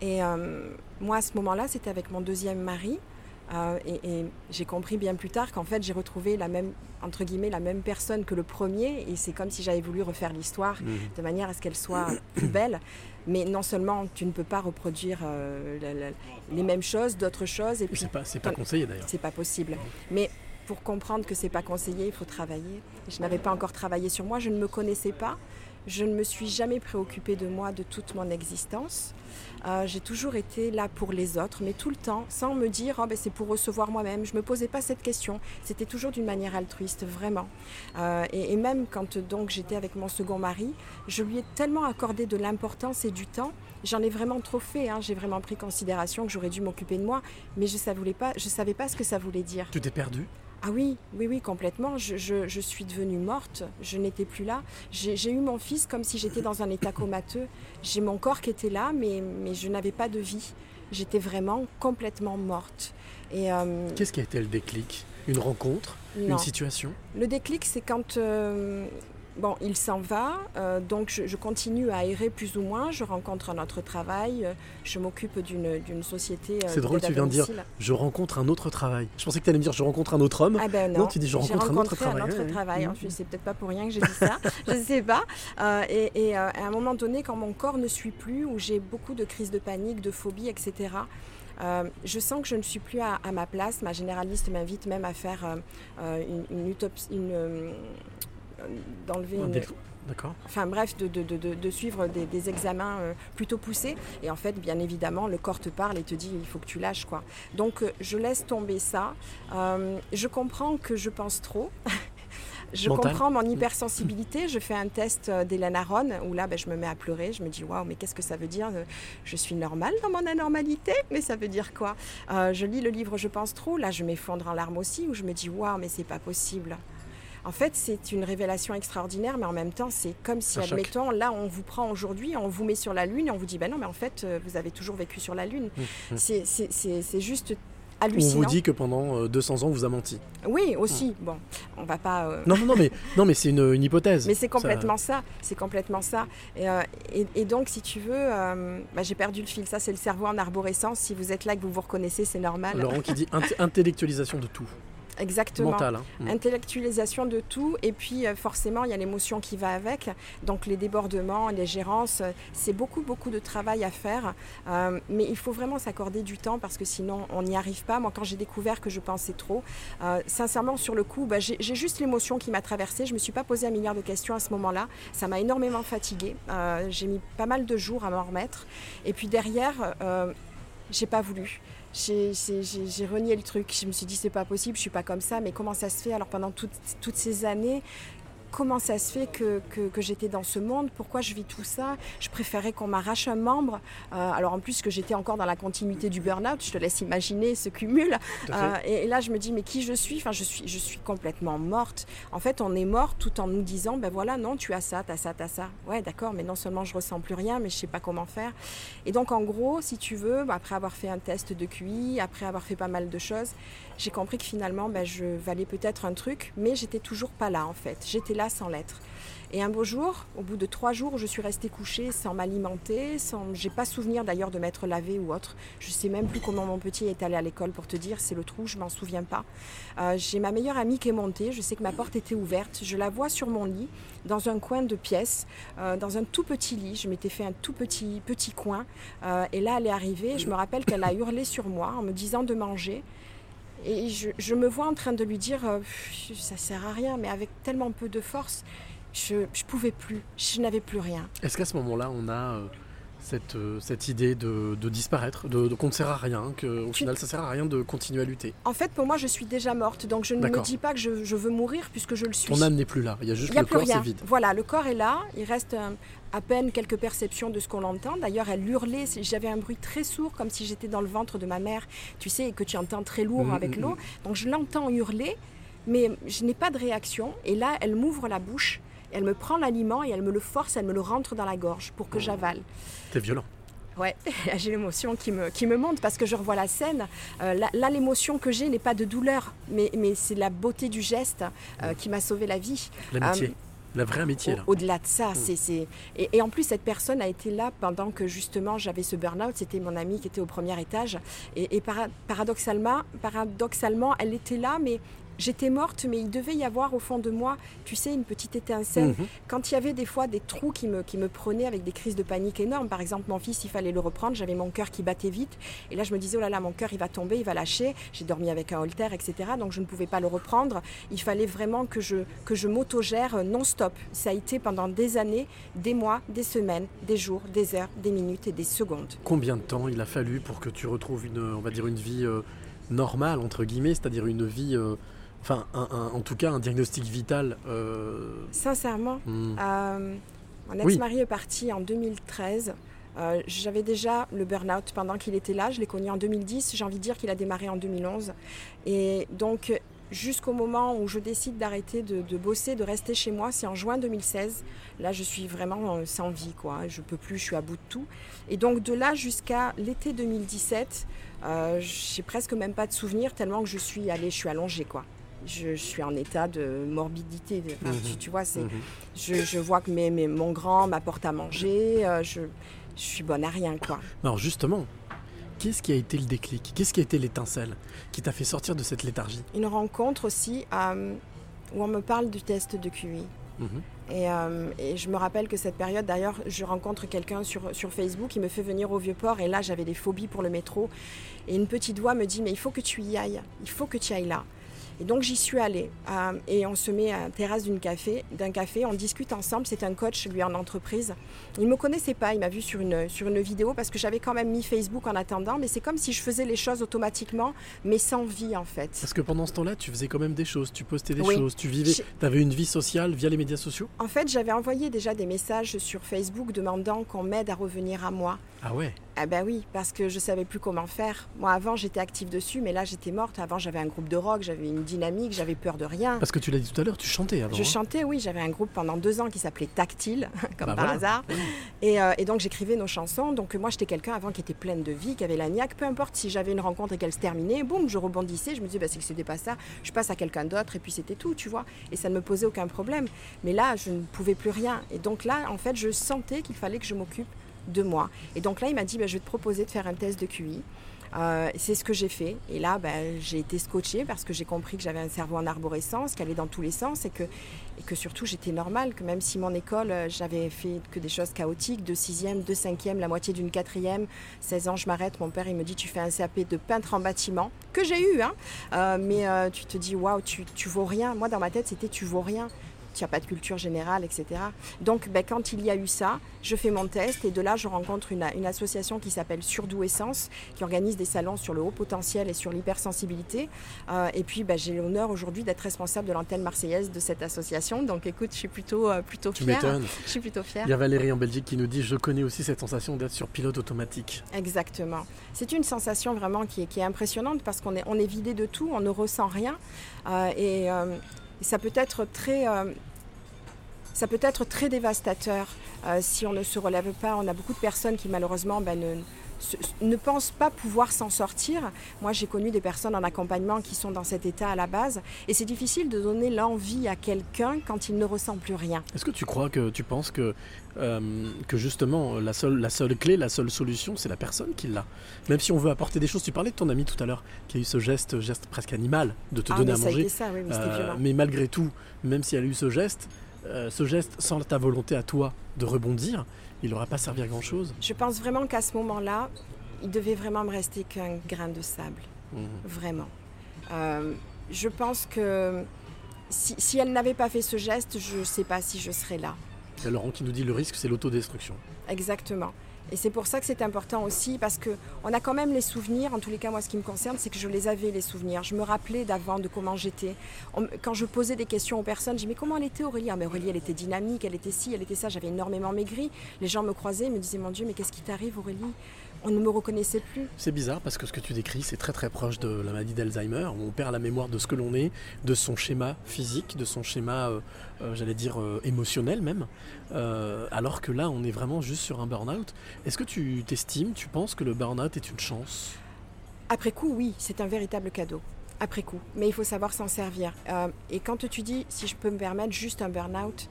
Speaker 5: Et euh, moi, à ce moment-là, c'était avec mon deuxième mari. euh, et et j'ai compris bien plus tard qu'en fait, j'ai retrouvé la même, entre guillemets, la même personne que le premier. Et c'est comme si j'avais voulu refaire l'histoire
Speaker 1: Mhm.
Speaker 5: de manière à ce qu'elle soit plus belle. Mais non seulement tu ne peux pas reproduire euh, la- la- les mêmes choses, d'autres choses. Et puis,
Speaker 1: C'est pas, c'est pas conseillé d'ailleurs.
Speaker 5: c'est pas possible. Mais pour comprendre que c'est pas conseillé, il faut travailler. Je n'avais pas encore travaillé sur moi, je ne me connaissais pas. Je ne me suis jamais préoccupée de moi de toute mon existence. Euh, j'ai toujours été là pour les autres, mais tout le temps, sans me dire oh, ben, c'est pour recevoir moi-même. Je ne me posais pas cette question. C'était toujours d'une manière altruiste, vraiment. Euh, et, même quand donc j'étais avec mon second mari, je lui ai tellement accordé de l'importance et du temps. J'en ai vraiment trop fait. Hein. J'ai vraiment pris considération que j'aurais dû m'occuper de moi, mais je ne savais, pas, je savais pas ce que ça voulait dire.
Speaker 1: Tu t'es perdue?
Speaker 5: Ah oui, oui, oui, complètement. Je, je, je suis devenue morte. Je n'étais plus là. J'ai eu mon fils comme si j'étais dans un état comateux. J'ai mon corps qui était là, mais, mais je n'avais pas de vie. J'étais vraiment complètement morte.
Speaker 1: Et euh... Qu'est-ce qui a été le déclic? Une rencontre?
Speaker 5: Non.
Speaker 1: Une situation?
Speaker 5: Le déclic, c'est quand euh, Bon, il s'en va, euh, donc je, je, continue à errer plus ou moins. Je rencontre un autre travail, euh, je m'occupe d'une société. Euh,
Speaker 1: C'est drôle, tu viens de dire je rencontre un autre travail. Je pensais que tu allais me dire je rencontre un autre homme.
Speaker 5: Ah ben non,
Speaker 1: non tu dis je rencontre un autre travail.
Speaker 5: Un autre travail. Mmh. C'est peut-être pas pour rien que j'ai dit ça, je ne sais pas. Et, et à un moment donné, quand mon corps ne suit plus, où j'ai beaucoup de crises de panique, de phobie, etc., euh, je sens que je ne suis plus à, à ma place. Ma généraliste m'invite même à faire euh, une, une, une d'enlever une...
Speaker 1: D'accord.
Speaker 5: Enfin bref, de, de, de, de suivre des, des, examens euh, plutôt poussés. Et en fait, bien évidemment, le corps te parle et te dit il faut que tu lâches quoi. Donc euh, je laisse tomber ça. Euh, je comprends que je pense trop. Je
Speaker 1: Mental.
Speaker 5: comprends mon hypersensibilité. Je fais un test d'Hélène Aron où là, ben, je me mets à pleurer. Je me dis waouh, mais qu'est-ce que ça veut dire Je suis normale dans mon anormalité, mais ça veut dire quoi? Je lis le livre Je pense trop. Là, je m'effondre en larmes aussi où je me dis waouh, mais c'est pas possible. En fait, c'est une révélation extraordinaire, mais en même temps, c'est comme si, admettons, là, on vous prend aujourd'hui, on vous met sur la Lune et on vous dit, ben non, mais en fait, vous avez toujours vécu sur la Lune.
Speaker 1: Mmh.
Speaker 5: C'est juste
Speaker 1: on vous dit que pendant euh, 200 ans, on vous a menti.
Speaker 5: Oui, aussi. Mmh. Bon, on va pas. Euh...
Speaker 1: Non, non, non, mais, non, mais c'est une, une, hypothèse.
Speaker 5: Mais c'est complètement ça. ça. C'est complètement ça. Et, euh, et, et, donc, si tu veux, euh, bah, j'ai perdu le fil. Ça, c'est le cerveau en arborescence. Si vous êtes là, que vous vous reconnaissez, c'est normal.
Speaker 1: Laurent qui dit intellectualisation de tout.
Speaker 5: Exactement.
Speaker 1: Mental, hein.
Speaker 5: mmh. Intellectualisation de tout. Et puis, euh, forcément, il y a l'émotion qui va avec. Donc, les débordements, les gérances, c'est beaucoup, beaucoup de travail à faire. Euh, mais il faut vraiment s'accorder du temps parce que sinon, on n'y arrive pas. Moi, quand j'ai découvert que je pensais trop, euh, sincèrement, sur le coup, bah, j'ai juste l'émotion qui m'a traversée. Je ne me suis pas posé un milliard de questions à ce moment-là. Ça m'a énormément fatiguée. Euh, j'ai mis pas mal de jours à m'en remettre. Et puis, derrière, euh, j'ai pas voulu j'ai renié le truc. Je me suis dit, c'est pas possible, je suis pas comme ça, mais comment ça se fait? Alors pendant toutes, toutes ces années, comment ça se fait que, que, que j'étais dans ce monde, pourquoi je vis tout ça. Je préférais qu'on m'arrache un membre. Euh, alors en plus que j'étais encore dans la continuité du burn-out, je te laisse imaginer ce cumul. Euh, et, et, là je me dis mais qui je suis? Enfin je suis, je suis complètement morte. En fait on est mort tout en nous disant ben voilà non tu as ça, tu as ça, tu as ça. Ouais d'accord mais non seulement je ressens plus rien mais je sais pas comment faire. Et donc en gros si tu veux, bah, après avoir fait un test de QI, après avoir fait pas mal de choses, j'ai compris que finalement ben, je valais peut-être un truc mais j'étais toujours pas là en fait. J'étais là sans l'être. Et un beau jour, au bout de trois jours, je suis restée couchée sans m'alimenter, sans, j'ai pas souvenir d'ailleurs de m'être lavée ou autre. Je sais même plus comment mon petit est allé à l'école pour te dire, c'est le trou, je m'en souviens pas. Euh, j'ai ma meilleure amie qui est montée, je sais que ma porte était ouverte, je la vois sur mon lit, dans un coin de pièce, euh, dans un tout petit lit. Je m'étais fait un tout petit petit coin, euh, et là elle est arrivée. Je me rappelle qu'elle a hurlé sur moi en me disant de manger. Et je, me vois en train de lui dire euh, ça sert à rien, mais avec tellement peu de force, je ne pouvais plus, je n'avais plus rien.
Speaker 1: Est-ce qu'à ce moment-là, on a euh, cette, euh, cette idée de, de disparaître, de, de qu'on ne sert à rien, qu'au final, ça sert à rien de continuer à lutter
Speaker 5: En fait, pour moi, je suis déjà morte, donc je ne me dis pas que je, je, veux mourir puisque je le suis.
Speaker 1: Ton âme n'est plus là, il y a juste
Speaker 5: y a
Speaker 1: le corps,
Speaker 5: c'est
Speaker 1: vide.
Speaker 5: Voilà, le corps est là, il reste un, à peine quelques perceptions de ce qu'on entend. D'ailleurs, elle hurlait, j'avais un bruit très sourd, comme si j'étais dans le ventre de ma mère, tu sais, et que tu entends très lourd mmh, avec l'eau. Donc je l'entends hurler, mais je n'ai pas de réaction. Et là, elle m'ouvre la bouche, elle me prend l'aliment et elle me le force, elle me le rentre dans la gorge pour que j'avale.
Speaker 1: C'est violent.
Speaker 5: Ouais, j'ai l'émotion qui me, qui me monte parce que je revois la scène. Euh, là, là l'émotion que j'ai n'est pas de douleur, mais, mais c'est la beauté du geste euh, qui m'a sauvé la vie.
Speaker 1: L'amitié. Euh, la vraie amitié.
Speaker 5: Au-delà de ça, mmh. c'est et, et, en plus cette personne a été là pendant que justement j'avais ce burn-out. C'était mon amie qui était au premier étage et, et para paradoxalement, paradoxalement, elle était là, mais j'étais morte, mais il devait y avoir au fond de moi, tu sais, une petite étincelle.
Speaker 1: Mhm.
Speaker 5: Quand il y avait des fois des trous qui me, qui me prenaient avec des crises de panique énormes, par exemple, mon fils, il fallait le reprendre, j'avais mon cœur qui battait vite. Et là, je me disais, oh là là, mon cœur, il va tomber, il va lâcher. J'ai dormi avec un holter, etc. Donc, je ne pouvais pas le reprendre. Il fallait vraiment que je, que je m'autogère non-stop. Ça a été pendant des années, des mois, des semaines, des jours, des heures, des minutes et des secondes.
Speaker 1: Combien de temps il a fallu pour que tu retrouves une, on va dire, une vie euh, normale, entre guillemets, c'est-à-dire une vie, euh, enfin, un- un- en tout cas, un diagnostic vital euh,
Speaker 5: Sincèrement,
Speaker 1: hmm.
Speaker 5: Euh, mon
Speaker 1: Oui.
Speaker 5: ex-mari est parti en 2013. Euh, J'avais déjà le burn-out pendant qu'il était là. Je l'ai connu en 2010. J'ai envie de dire qu'il a démarré en 2011. Et donc, jusqu'au moment où je décide d'arrêter de, de bosser, de rester chez moi, c'est en juin 2016. Là, je suis vraiment sans vie, quoi. Je peux plus, je suis à bout de tout. Et donc, de là jusqu'à l'été 2017, euh, j'ai presque même pas de souvenirs tellement que je suis allée, je suis allongée, quoi. Je, je suis en état de morbidité.
Speaker 1: Mhm.
Speaker 5: tu, tu vois, c'est
Speaker 1: Mhm.
Speaker 5: je, je vois que mes, mes- mon grand m'apporte à manger. euh, je, je suis bonne à rien, quoi.
Speaker 1: Alors justement, qu'est-ce qui a été le déclic? Qu'est-ce qui a été l'étincelle qui t'a fait sortir de cette léthargie?
Speaker 5: Une rencontre aussi euh, où on me parle du test de QI.
Speaker 1: Mhm.
Speaker 5: Et, euh, et je me rappelle que cette période, d'ailleurs, je rencontre quelqu'un sur, sur Facebook qui me fait venir au Vieux-Port. Et là, j'avais des phobies pour le métro. Et une petite voix me dit Mais il faut que tu y ailles. Il faut que tu ailles là. Et donc, j'y suis allée. Euh, et on se met à la terrasse d'une café, d'un café. On discute ensemble. C'est un coach, lui, en entreprise. Il ne me connaissait pas. Il m'a vu sur une, sur une vidéo parce que j'avais quand même mis Facebook en attendant. Mais c'est comme si je faisais les choses automatiquement, mais sans vie, en fait.
Speaker 1: Parce que pendant ce temps-là, tu faisais quand même des choses, tu postais des
Speaker 5: Oui.
Speaker 1: choses, tu vivais, tu avais une vie sociale via les médias sociaux?
Speaker 5: En fait, j'avais envoyé déjà des messages sur Facebook demandant qu'on m'aide à revenir à moi.
Speaker 1: Ah ouais
Speaker 5: Ah ben oui, parce que je savais plus comment faire. Moi avant j'étais active dessus, mais là j'étais morte. Avant j'avais un groupe de rock, j'avais une dynamique, j'avais peur de rien.
Speaker 1: Parce que tu l'as dit tout à l'heure, tu chantais avant.
Speaker 5: Je
Speaker 1: hein.
Speaker 5: chantais, oui, j'avais un groupe pendant deux ans qui s'appelait Tactile, comme
Speaker 1: Bah
Speaker 5: par
Speaker 1: voilà.
Speaker 5: hasard. Et, euh, et donc j'écrivais nos chansons. Donc moi j'étais quelqu'un avant qui était pleine de vie, qui avait la niaque. Peu importe si j'avais une rencontre et qu'elle se terminait, boum, je rebondissais. Je me disais, bah, c'est que c'était pas ça. Je passe à quelqu'un d'autre et puis c'était tout, tu vois. Et ça ne me posait aucun problème. Mais là, je ne pouvais plus rien. Et donc là, en fait, je sentais qu'il fallait que je m'occupe de moi. Et donc là, il m'a dit, bah, je vais te proposer de faire un test de QI. Euh, c'est ce que j'ai fait. Et là, ben, j'ai été scotchée parce que j'ai compris que j'avais un cerveau en arborescence, qui allait dans tous les sens et que, surtout j'étais normale, que même si mon école, euh, j'avais fait que des choses chaotiques, de sixième, de cinquième, la moitié d'une quatrième, 16 ans, je m'arrête, mon père il me dit tu fais un CAP de peintre en bâtiment, que j'ai eu, hein, Euh, mais tu te dis waouh, tu, tu vaux rien. Moi dans ma tête c'était tu vaux rien. Tu n'as pas de culture générale, etc. Donc, ben, quand il y a eu ça, je fais mon test et de là, je rencontre une, une association qui s'appelle Surdouessence, qui organise des salons sur le haut potentiel et sur l'hypersensibilité. Euh, et puis, ben, j'ai l'honneur aujourd'hui d'être responsable de l'antenne marseillaise de cette association. Donc, écoute, je suis plutôt, euh, plutôt
Speaker 1: Tu
Speaker 5: fière.
Speaker 1: m'étonnes.
Speaker 5: Je suis plutôt fière.
Speaker 1: Il y a Valérie en Belgique qui nous dit Je connais aussi cette sensation d'être sur pilote automatique.
Speaker 5: Exactement. C'est une sensation vraiment qui est, qui est impressionnante parce qu'on est, on est vidé de tout, on ne ressent rien. Euh, et, euh, et ça peut être très. euh, ça peut être très dévastateur euh, si on ne se relève pas. On a beaucoup de personnes qui malheureusement ben, ne, ne pensent pas pouvoir s'en sortir. Moi, j'ai connu des personnes en accompagnement qui sont dans cet état à la base. Et c'est difficile de donner l'envie à quelqu'un quand il ne ressent plus rien.
Speaker 1: Est-ce que tu crois que tu penses que, euh, que justement la seule, la seule clé, la seule solution, c'est la personne qui l'a? Même si on veut apporter des choses, tu parlais de ton ami tout à l'heure qui a eu ce geste, geste presque animal de te
Speaker 5: Ah,
Speaker 1: donner
Speaker 5: mais
Speaker 1: à
Speaker 5: ça
Speaker 1: manger.
Speaker 5: ça, oui, mais
Speaker 1: Euh, mais malgré tout, même si elle a eu ce geste, euh, ce geste sans ta volonté à toi de rebondir, il n'aura pas servi à grand chose.
Speaker 5: Je pense vraiment qu'à ce moment-là, il devait vraiment me rester qu'un grain de sable.
Speaker 1: Mhm.
Speaker 5: Vraiment. Euh, je pense que si, si elle n'avait pas fait ce geste, je ne sais pas si je serais là.
Speaker 1: A Laurent qui nous dit le risque, c'est l'autodestruction.
Speaker 5: Exactement. Et c'est pour ça que c'est important aussi, parce que on a quand même les souvenirs. En tous les cas, moi, ce qui me concerne, c'est que je les avais les souvenirs. Je me rappelais d'avant de comment j'étais. Quand je posais des questions aux personnes, je dis mais comment elle était Aurélie? Ah, mais Aurélie, elle était dynamique, elle était ci, elle était ça. J'avais énormément maigri. Les gens me croisaient, me disaient mon Dieu, mais qu'est-ce qui t'arrive, Aurélie? On ne me reconnaissait plus.
Speaker 1: C'est bizarre parce que ce que tu décris, c'est très très proche de la maladie d'Alzheimer, on perd la mémoire de ce que l'on est, de son schéma physique, de son schéma, euh, euh, j'allais dire, euh, émotionnel même, alors que là, on est vraiment juste sur un burn-out. Est-ce que tu t'estimes, tu penses que le burn-out est une chance?
Speaker 5: Après coup, oui, c'est un véritable cadeau. Après coup. Mais il faut savoir s'en servir. Et quand tu dis, si je peux me permettre, juste un burn-out,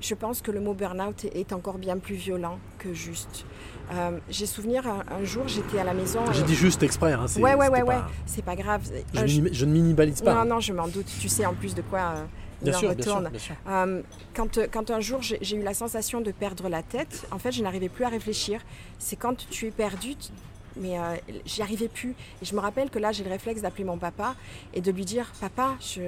Speaker 5: je pense que le mot burn-out est encore bien plus violent que juste. Euh, J'ai souvenir, un, un jour, j'étais à la maison.
Speaker 1: J'ai
Speaker 5: et-
Speaker 1: dit juste exprès. Hein,
Speaker 5: Ouais, ouais, ouais, ouais.
Speaker 1: pas-
Speaker 5: C'est pas grave.
Speaker 1: Je,
Speaker 5: Euh,
Speaker 1: je ne minimalise pas.
Speaker 5: Non, non, je m'en doute. Tu sais en plus de quoi euh, il
Speaker 1: bien
Speaker 5: en
Speaker 1: sûr, bien sûr,
Speaker 5: retourne.
Speaker 1: bien sûr.
Speaker 5: Euh, quand, quand un jour j'ai eu la sensation de perdre la tête, en fait, je n'arrivais plus à réfléchir. C'est quand tu es perdu, tu- mais j'y arrivais plus. Et je me rappelle que là, j'ai le réflexe d'appeler mon papa et de lui dire Papa, je,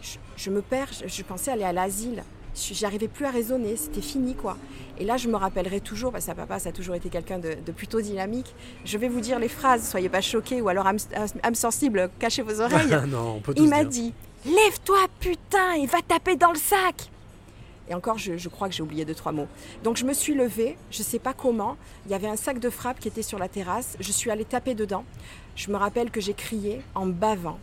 Speaker 5: je, je me perds, je, je pensais aller à l'asile. Je- J'y arrivais plus à raisonner, c'était fini quoi. Et là, je me rappellerai toujours, parce que papa, ça a toujours été quelqu'un de, de plutôt dynamique. Je vais vous dire les phrases, soyez pas choqués, ou alors âme, âme sensible, cachez vos oreilles.
Speaker 1: non, on peut tous
Speaker 5: Il m'a dit Lève-toi, putain, et va taper dans le sac Et encore, je, je crois que j'ai oublié deux, trois mots. Donc je me suis levée, je sais pas comment. Il y avait un sac de frappe qui était sur la terrasse. Je suis allée taper dedans. Je me rappelle que j'ai crié en bavant.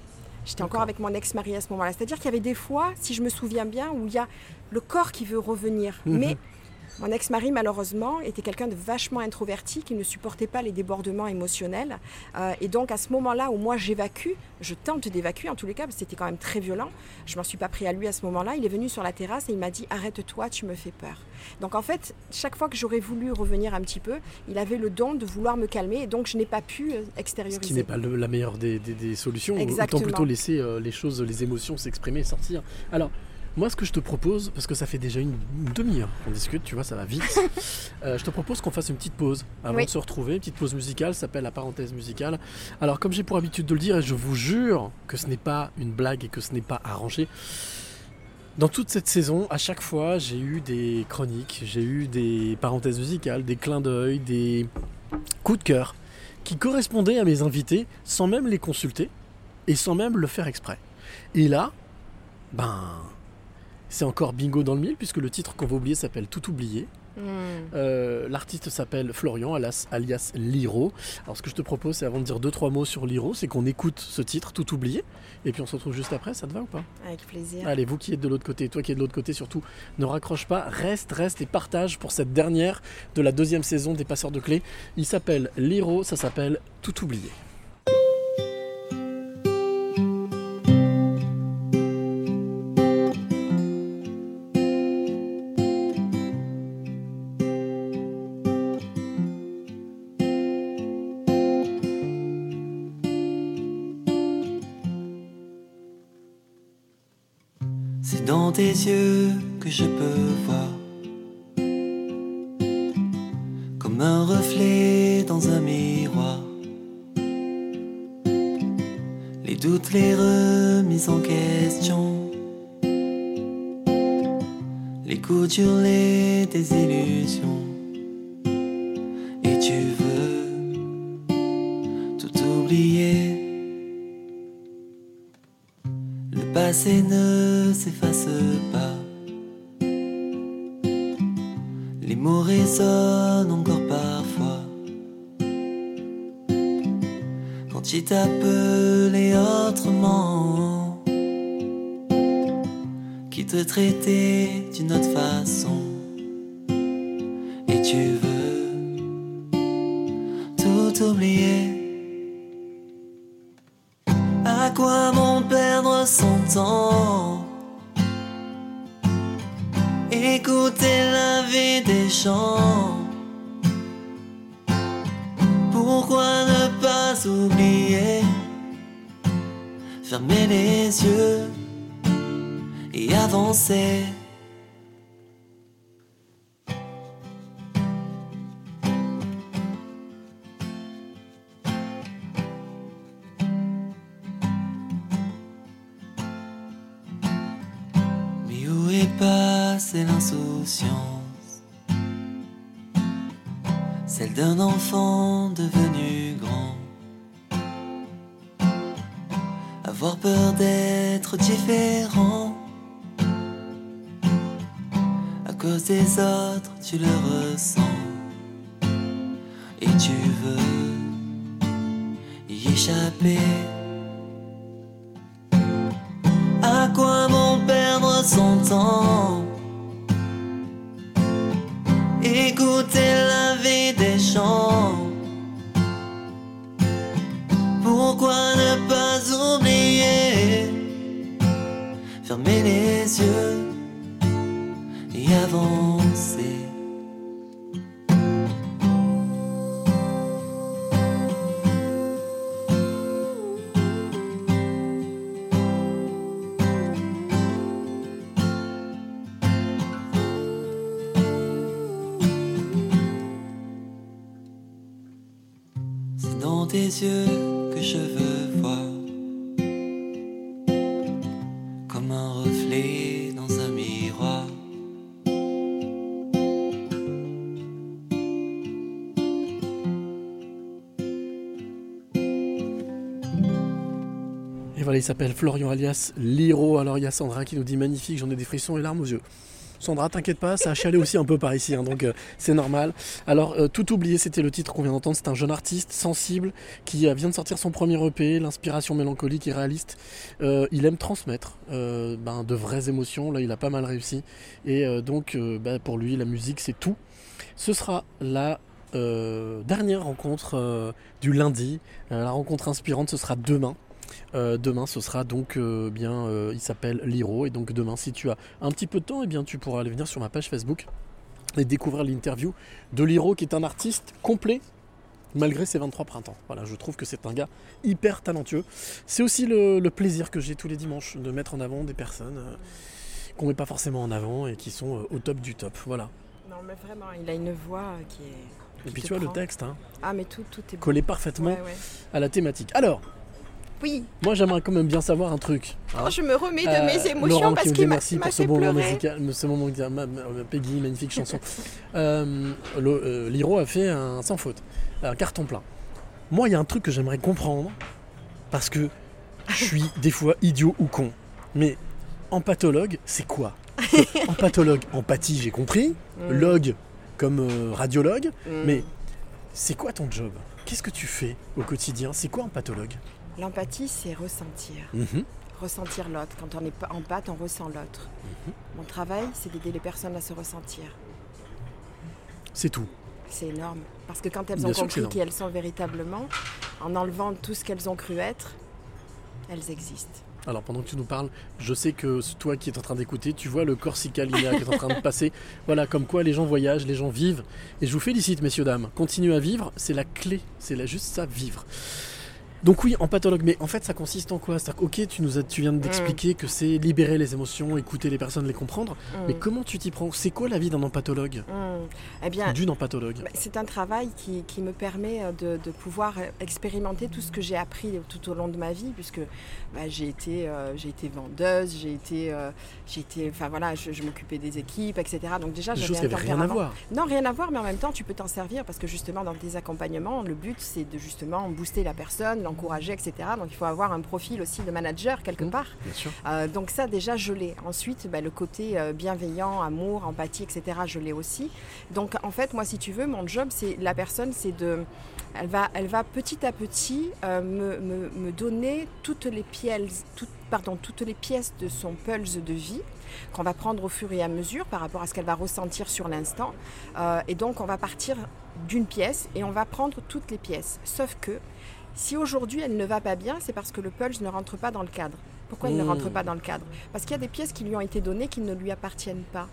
Speaker 5: J'étais encore avec mon ex-mari à ce moment-là. C'est-à-dire qu'il y avait des fois, si je me souviens bien, où il y a le corps qui veut revenir.
Speaker 1: Mhm.
Speaker 5: Mais mon ex-mari, malheureusement, était quelqu'un de vachement introverti qui ne supportait pas les débordements émotionnels. Euh, et donc, à ce moment-là où moi j'évacue, je tente d'évacuer en tous les cas, parce que c'était quand même très violent. Je m'en suis pas pris à lui à ce moment-là. Il est venu sur la terrasse et il m'a dit Arrête-toi, tu me fais peur. Donc, en fait, chaque fois que j'aurais voulu revenir un petit peu, il avait le don de vouloir me calmer et donc je n'ai pas pu euh,
Speaker 1: Ce
Speaker 5: extérioriser.
Speaker 1: qui n'est pas le- la meilleure des, des- des solutions.
Speaker 5: Exactement.
Speaker 1: Autant plutôt laisser euh, les choses, les émotions s'exprimer et sortir. Alors, moi, ce que je te propose, parce que ça fait déjà une, demi-heure qu'on discute, tu vois, ça va vite. euh, je te propose qu'on fasse une petite pause avant
Speaker 5: Oui.
Speaker 1: de se retrouver. Une petite pause musicale, ça s'appelle la parenthèse musicale. Alors, comme j'ai pour habitude de le dire, et je vous jure que ce n'est pas une blague et que ce n'est pas arrangé. Dans toute cette saison, à chaque fois, j'ai eu des chroniques, j'ai eu des parenthèses musicales, des clins d'œil, des coups de cœur qui correspondaient à mes invités sans même les consulter et sans même le faire exprès. Et là, ben, c'est encore bingo dans le mille puisque le titre qu'on va oublier s'appelle Tout oublié.
Speaker 5: Hmm.
Speaker 1: Euh, L'artiste s'appelle Florian, alias, alias Liro. Alors ce que je te propose, c'est avant de dire deux trois mots sur Liro, c'est qu'on écoute ce titre Tout oublié et puis on se retrouve juste après. Ça te va ou pas?
Speaker 5: Avec plaisir.
Speaker 1: Allez, vous qui êtes de l'autre côté, toi qui es de l'autre côté, surtout, ne raccroche pas, reste, reste et partage pour cette dernière de la deuxième saison des Passeurs de Clés. Il s'appelle Liro, ça s'appelle Tout oublié.
Speaker 6: Tes yeux que je peux voir. Comme un reflet dans un miroir. Les doutes, les remises en question. Les coups durs, les désillusions. Et tu veux tout oublier passé ne s'efface pas. Les mots résonnent encore parfois. Quand il t'appelait autrement, qui te traitait d'une autre façon. Mais où est passée l'insouciance? Celle d'un enfant devenu grand. Avoir peur d'être différent cause des autres, tu le ressens. Et tu veux y échapper C'est dans tes yeux que je veux voir comme un reflet dans un miroir.
Speaker 1: Et voilà, il s'appelle Florian alias Liro. Alors il y a Sandra qui nous dit magnifique, j'en ai des frissons et larmes aux yeux. Sandra, t'inquiète pas, ça a chialé aussi un peu par ici, hein, donc euh, c'est normal. Alors, euh, Tout oublié, c'était le titre qu'on vient d'entendre. C'est un jeune artiste sensible qui euh, vient de sortir son premier EP, l'inspiration mélancolique et réaliste. Il aime transmettre ben, de vraies émotions. Là, il a pas mal réussi. Et donc, ben, pour lui, la musique, c'est tout. Ce sera la dernière rencontre du lundi. La rencontre inspirante, ce sera demain. Euh, demain, ce sera donc euh, bien, euh, il s'appelle Liro, et donc demain, si tu as un petit peu de temps, eh bien, tu pourras aller venir sur ma page Facebook et découvrir l'interview de Liro, qui est un artiste complet malgré ses 23 printemps. Voilà, je trouve que c'est un gars hyper talentueux. C'est aussi le, le plaisir que j'ai tous les dimanches de mettre en avant des personnes qu'on met pas forcément en avant et qui sont au top du top. Voilà.
Speaker 5: Non, mais vraiment, il a une voix qui est.
Speaker 1: Et puis tu vois le texte, hein,
Speaker 5: Ah, mais tout, tout est
Speaker 1: collé parfaitement
Speaker 5: Ouais, ouais.
Speaker 1: à la thématique. Alors,
Speaker 5: Oui,
Speaker 1: moi j'aimerais quand même bien savoir un truc. hein.
Speaker 5: Oh, je me remets de
Speaker 1: Euh,
Speaker 5: mes émotions
Speaker 1: Laurent
Speaker 5: parce qu'il m'a
Speaker 1: merci pour ce moment musical, ce moment musical. Peggy, magnifique chanson. Euh, le- euh, Liro a fait un sans faute, un carton plein. Moi, il y a un truc que j'aimerais comprendre parce que je suis des fois idiot ou con. Mais empathologue, c'est quoi? Empathologue, empathie, j'ai compris.
Speaker 5: Mm.
Speaker 1: Log, comme euh, radiologue.
Speaker 5: Mm.
Speaker 1: Mais c'est quoi ton job? Qu'est-ce que tu fais au quotidien? C'est quoi empathologue
Speaker 5: L'empathie, c'est ressentir.
Speaker 1: Mhm.
Speaker 5: Ressentir l'autre. Quand on est pas en pâte, on ressent l'autre.
Speaker 1: Mhm.
Speaker 5: Mon travail, c'est d'aider les personnes à se ressentir.
Speaker 1: C'est tout.
Speaker 5: C'est énorme. Parce que quand elles
Speaker 1: Bien
Speaker 5: ont compris qui elles sont véritablement, en enlevant tout ce qu'elles ont cru être, elles existent.
Speaker 1: Alors pendant que tu nous parles, je sais que toi qui es en train d'écouter, tu vois le Corsica Linea qui est en train de passer. Voilà, comme quoi les gens voyagent, les gens vivent. Et je vous félicite, messieurs, dames. Continuez à vivre, c'est la clé. C'est là juste ça, vivre. Donc oui, en pathologue, mais en fait ça consiste en quoi? C'est-à-dire, ok, tu, nous as, tu viens d'expliquer que c'est libérer les émotions, écouter les personnes, les comprendre. Mais
Speaker 5: Mm.
Speaker 1: comment tu t'y prends? C'est quoi la vie d'un empathologue
Speaker 5: Mm. Eh bien,
Speaker 1: D'une empathologue
Speaker 5: Bah, C'est un travail qui, qui me permet euh, de, de pouvoir euh, expérimenter tout ce que j'ai appris tout au long de ma vie, puisque bah, j'ai été, euh, j'ai été vendeuse, j'ai été, euh, j'ai été, enfin voilà, je, je m'occupais des équipes, etc. Donc déjà, j'avais un
Speaker 1: rien à voir.
Speaker 5: Non, rien à voir, mais en même temps, tu peux t'en servir parce que justement, dans tes accompagnements, le but, c'est de justement booster la personne, l'encourager, etc. Donc il faut avoir un profil aussi de manager quelque
Speaker 1: Mmh.
Speaker 5: part.
Speaker 1: Bien sûr.
Speaker 5: Euh, donc ça déjà je l'ai. Ensuite bah, le côté euh, bienveillant, amour, empathie, etc. Je l'ai aussi. Donc en fait moi si tu veux mon job c'est la personne c'est de elle va, elle va petit à petit euh, me, me- me donner toutes les pièces, toutes, pardon, toutes les pièces de son pulse de vie qu'on va prendre au fur et à mesure par rapport à ce qu'elle va ressentir sur l'instant. Euh, et donc on va partir d'une pièce et on va prendre toutes les pièces. Sauf que si aujourd'hui elle ne va pas bien, c'est parce que le pulse ne rentre pas dans le cadre. Pourquoi il ne
Speaker 1: Mmh.
Speaker 5: rentre pas dans le cadre? Parce qu'il y a des pièces qui lui ont été données qui ne lui appartiennent pas.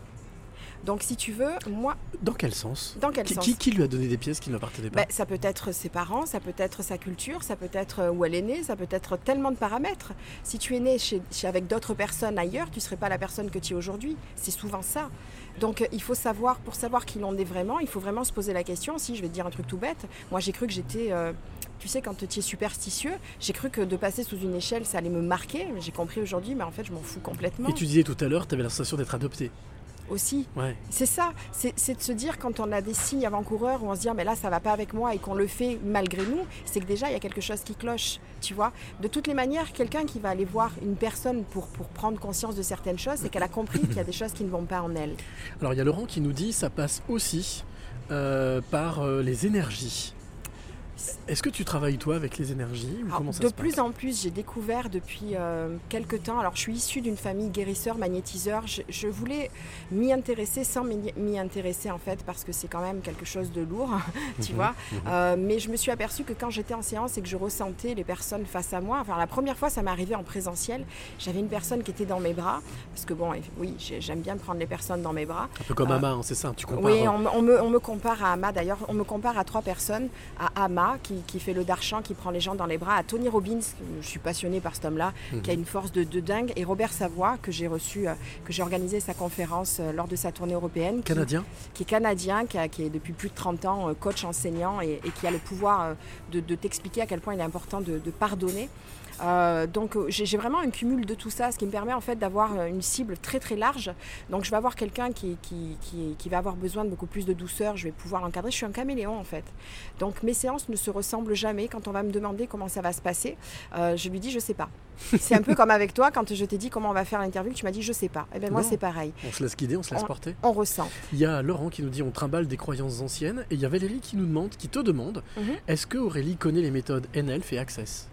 Speaker 5: Donc si tu veux, moi,
Speaker 1: Dans quel sens?
Speaker 5: Dans quel
Speaker 1: qui,
Speaker 5: sens
Speaker 1: qui- qui lui a donné des pièces qui ne lui appartenaient pas?
Speaker 5: Ben, ça peut être ses parents, ça peut être sa culture, ça peut être euh, où elle est née, ça peut être tellement de paramètres. Si tu es né chez, chez- avec d'autres personnes ailleurs, tu ne serais pas la personne que tu es aujourd'hui. C'est souvent ça. Donc euh, il faut savoir, pour savoir qui l'on est vraiment, il faut vraiment se poser la question. Si je vais te dire un truc tout bête, moi j'ai cru que j'étais, euh, tu sais, quand tu es superstitieux, j'ai cru que de passer sous une échelle, ça allait me marquer. J'ai compris aujourd'hui, mais en fait je m'en fous complètement.
Speaker 1: Et tu disais tout à l'heure, tu avais la sensation d'être adopté.
Speaker 5: Aussi.
Speaker 1: Ouais.
Speaker 5: C'est ça, c'est c'est de se dire quand on a des signes avant-coureurs où on se dit Ah, mais là ça va pas avec moi et qu'on le fait malgré nous, c'est que déjà il y a quelque chose qui cloche, tu vois. De toutes les manières, quelqu'un qui va aller voir une personne pour, pour prendre conscience de certaines choses, c'est qu'elle a compris qu'il y a des choses qui ne vont pas en elle.
Speaker 1: Alors il y a Laurent qui nous dit ça passe aussi euh, par euh, les énergies. Est-ce que tu travailles toi avec les énergies ou
Speaker 5: Alors,
Speaker 1: comment ça
Speaker 5: de
Speaker 1: se passe?
Speaker 5: plus en plus, j'ai découvert depuis euh, quelques temps. Alors, je suis issue d'une famille guérisseur, magnétiseur. Je, je voulais m'y intéresser sans m'y intéresser en fait, parce que c'est quand même quelque chose de lourd, tu
Speaker 7: Mhm,
Speaker 5: vois.
Speaker 7: mhm.
Speaker 5: Euh, mais je me suis aperçue que quand j'étais en séance et que je ressentais les personnes face à moi, enfin la première fois, ça m'est arrivé en présentiel. J'avais une personne qui était dans mes bras, parce que bon, oui, j'ai- j'aime bien prendre les personnes dans mes bras.
Speaker 1: Un peu comme
Speaker 5: Euh,
Speaker 1: Ama, hein, c'est ça, tu compares.
Speaker 5: oui, on, me- on me, on me compare à Ama. D'ailleurs, on me compare à trois personnes. À Ama, qui, qui fait le darchan, qui prend les gens dans les bras. À Tony Robbins, je suis passionnée par cet homme-là,
Speaker 7: Mhm.
Speaker 5: qui a une force de, de dingue. Et Robert Savoie, que j'ai reçu, euh, que j'ai organisé sa conférence euh, lors de sa tournée européenne. qui-
Speaker 1: Canadien
Speaker 5: Qui est canadien, qui, a- qui est depuis plus de 30 ans euh, coach enseignant et, et qui a le pouvoir de, de t'expliquer à quel point il est important de, de pardonner. Euh, donc euh, j'ai vraiment un cumul de tout ça, ce qui me permet en fait d'avoir euh, une cible très très large. Donc je vais avoir quelqu'un qui, qui, qui, qui va avoir besoin de beaucoup plus de douceur, je vais pouvoir l'encadrer. Je suis un caméléon en fait. Donc mes séances ne se ressemblent jamais. Quand on va me demander comment ça va se passer, euh, je lui dis je sais pas. C'est un peu comme avec toi quand je t'ai dit comment on va faire l'interview, tu m'as dit je sais pas. Et bien moi
Speaker 1: Non.
Speaker 5: c'est pareil.
Speaker 1: On se laisse guider, on se laisse
Speaker 5: On-
Speaker 1: porter.
Speaker 5: On ressent.
Speaker 1: Il y a Laurent qui nous dit on trimballe des croyances anciennes et il y a Valérie qui nous demande, qui te demande,
Speaker 5: Mhm.
Speaker 1: est-ce que Aurélie connaît les méthodes NLF et Access?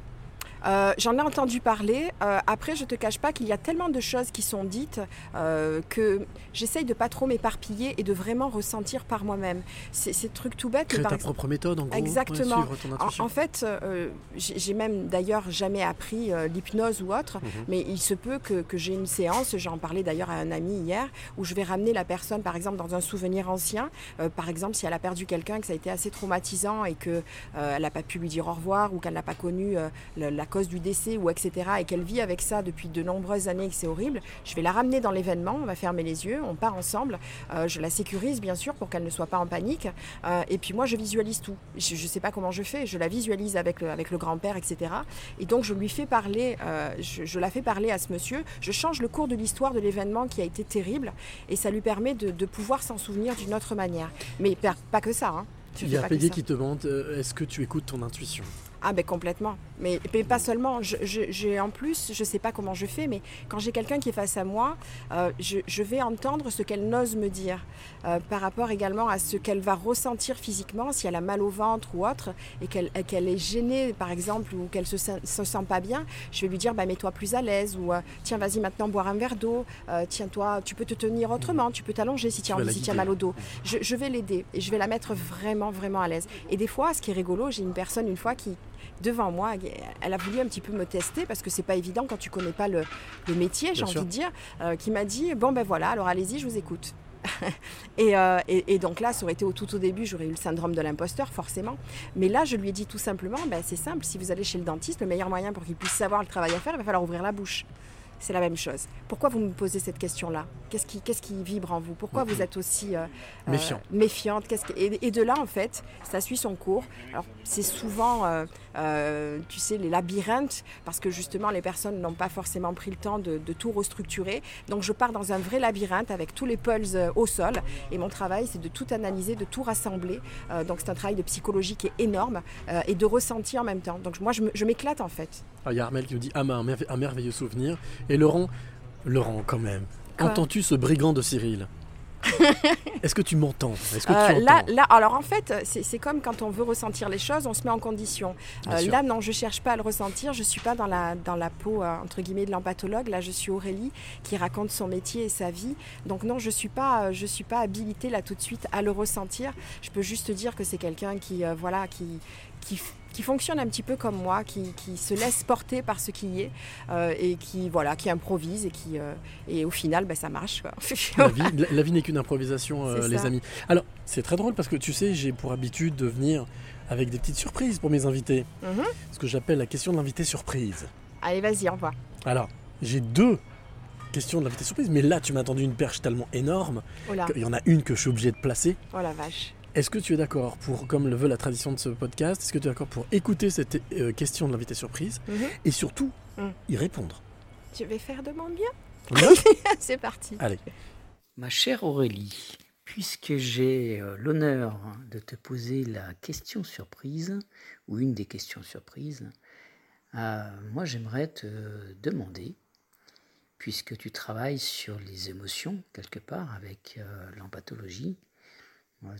Speaker 5: Euh, J'en ai entendu parler. Euh, après, je te cache pas qu'il y a tellement de choses qui sont dites euh, que j'essaye de pas trop m'éparpiller et de vraiment ressentir par moi-même. C'est c'est truc tout bête. mais
Speaker 1: Créer ta
Speaker 5: exemple-
Speaker 1: propre méthode en gros.
Speaker 5: Exactement. En- fait, j'ai même d'ailleurs jamais appris l'hypnose ou autre,
Speaker 1: Mhm.
Speaker 5: mais il se peut que, que j'ai une séance, j'en parlais d'ailleurs à un ami hier, où je vais ramener la personne par exemple dans un souvenir ancien. Par exemple, si elle a perdu quelqu'un, que ça a été assez traumatisant et que elle n'a pas pu lui dire au revoir ou qu'elle n'a pas connu la cause du décès ou etc. et qu'elle vit avec ça depuis de nombreuses années et que c'est horrible, je vais la ramener dans l'événement, on va fermer les yeux, on part ensemble, Euh, je la sécurise bien sûr pour qu'elle ne soit pas en panique Euh, et puis moi je visualise tout. Je ne sais pas comment je fais, je la visualise avec le, avec le grand-père etc. Et donc je lui fais parler, euh, je, je la fais parler à ce monsieur, je change le cours de l'histoire de l'événement qui a été terrible et ça lui permet de, de pouvoir s'en souvenir d'une autre manière. Mais pas, pas que ça. Hein.
Speaker 1: Il y a Peggy qui te demande euh, est-ce que tu écoutes ton intuition?
Speaker 5: Ah ben complètement. Mais, mais pas seulement. Je, je- en plus, je sais pas comment je fais, mais quand j'ai quelqu'un qui est face à moi, euh, je, je vais entendre ce qu'elle n'ose me dire euh, par rapport également à ce qu'elle va ressentir physiquement, si elle a mal au ventre ou autre, et qu'elle qu'elle est gênée par exemple ou qu'elle se, sent- se sent pas bien, je vais lui dire bah, mets-toi plus à l'aise ou euh, tiens vas-y maintenant boire un verre d'eau, euh, tiens toi tu peux te tenir autrement, tu peux t'allonger si tu as
Speaker 1: vas
Speaker 5: envie,
Speaker 1: la
Speaker 5: si tu as
Speaker 1: guider.
Speaker 5: mal au dos. Je, je vais l'aider et je vais la mettre vraiment vraiment à l'aise. Et des fois, ce qui est rigolo, j'ai une personne une fois qui devant moi, elle a voulu un petit peu me tester parce que c'est pas évident quand tu connais pas le, le métier, j'ai envie
Speaker 1: sûr.
Speaker 5: de dire, euh, qui m'a dit bon ben voilà, alors allez-y, je vous écoute. et, euh, et- et donc là, ça aurait été au tout au début, j'aurais eu le syndrome de l'imposteur, forcément. Mais là, je lui ai dit tout simplement, ben, c'est simple, si vous allez chez le dentiste, le meilleur moyen pour qu'il puisse savoir le travail à faire, il va falloir ouvrir la bouche. C'est la même chose. Pourquoi vous me posez cette question-là? Qu'est-ce qui, qu'est-ce qui vibre en vous? Pourquoi vous êtes aussi euh, euh,
Speaker 1: Méfiant.
Speaker 5: méfiante? Que- et, et de là, en fait, ça suit son cours. Alors, c'est souvent, euh, euh, tu sais, les labyrinthes, parce que justement, les personnes n'ont pas forcément pris le temps de, de tout restructurer. Donc, je pars dans un vrai labyrinthe avec tous les pulses euh, au sol. Et mon travail, c'est de tout analyser, de tout rassembler. Euh, donc, c'est un travail de psychologie qui est énorme euh, et de ressenti en même temps. Donc, moi, je m'éclate, en fait.
Speaker 1: Ah, Il y a Armel qui nous dit Ama, un, merve- un merveilleux souvenir. Et Laurent, Laurent quand même, entends-tu ce brigand de Cyril? Est-ce que tu m'entends?
Speaker 5: Euh, là, là, alors en fait, c'est comme quand on veut ressentir les choses, on se met en condition. Euh, là, non, je cherche pas à le ressentir. Je suis pas dans la dans la peau euh, entre guillemets de l'empathologue. Là, je suis Aurélie qui raconte son métier et sa vie. Donc non, je suis pas je suis pas habilitée là tout de suite à le ressentir. Je peux juste dire que c'est quelqu'un qui voilà qui qui qui fonctionne un petit peu comme moi, qui, qui se laisse porter par ce qui est euh, et qui voilà, qui improvise et qui euh, et au final, ben, ça marche. quoi.
Speaker 1: La vie, n'est qu'une improvisation, euh, les amis. Alors, c'est très drôle parce que tu sais, j'ai pour habitude de venir avec des petites surprises pour mes invités.
Speaker 5: Mhm.
Speaker 1: Ce que j'appelle la question de l'invité surprise.
Speaker 5: Allez, vas-y, au revoir.
Speaker 1: Alors, j'ai deux questions de l'invité surprise, mais là, tu m'as tendu une perche tellement énorme
Speaker 5: Oh
Speaker 1: qu'il y en a une que je suis obligé de placer.
Speaker 5: Oh la vache.
Speaker 1: Est-ce que tu es d'accord pour, comme le veut la tradition de ce podcast, est-ce que tu es d'accord pour écouter cette euh, question de l'invité surprise
Speaker 5: Mhm.
Speaker 1: et surtout
Speaker 5: Mm.
Speaker 1: y répondre?
Speaker 5: Je vais faire de mon
Speaker 1: va
Speaker 5: C'est parti.
Speaker 1: Allez.
Speaker 7: Ma chère Aurélie, puisque j'ai euh, l'honneur de te poser la question surprise, ou une des questions surprises, euh, moi j'aimerais te demander, puisque tu travailles sur les émotions quelque part avec euh, l'empathologie,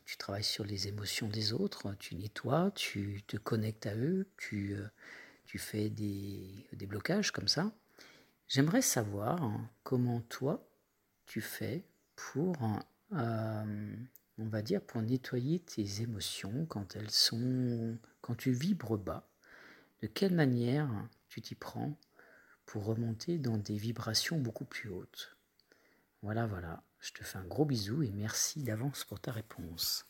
Speaker 7: Tu travailles sur les émotions des autres, tu nettoies, tu te connectes à eux, tu, euh, fais des, des blocages comme ça. J'aimerais savoir hein, comment toi tu fais pour, euh, on va dire, pour nettoyer tes émotions quand elles sont, quand tu vibres bas. De quelle manière tu t'y prends pour remonter dans des vibrations beaucoup plus hautes? Voilà, voilà. Je te fais un gros bisou et merci d'avance pour ta réponse.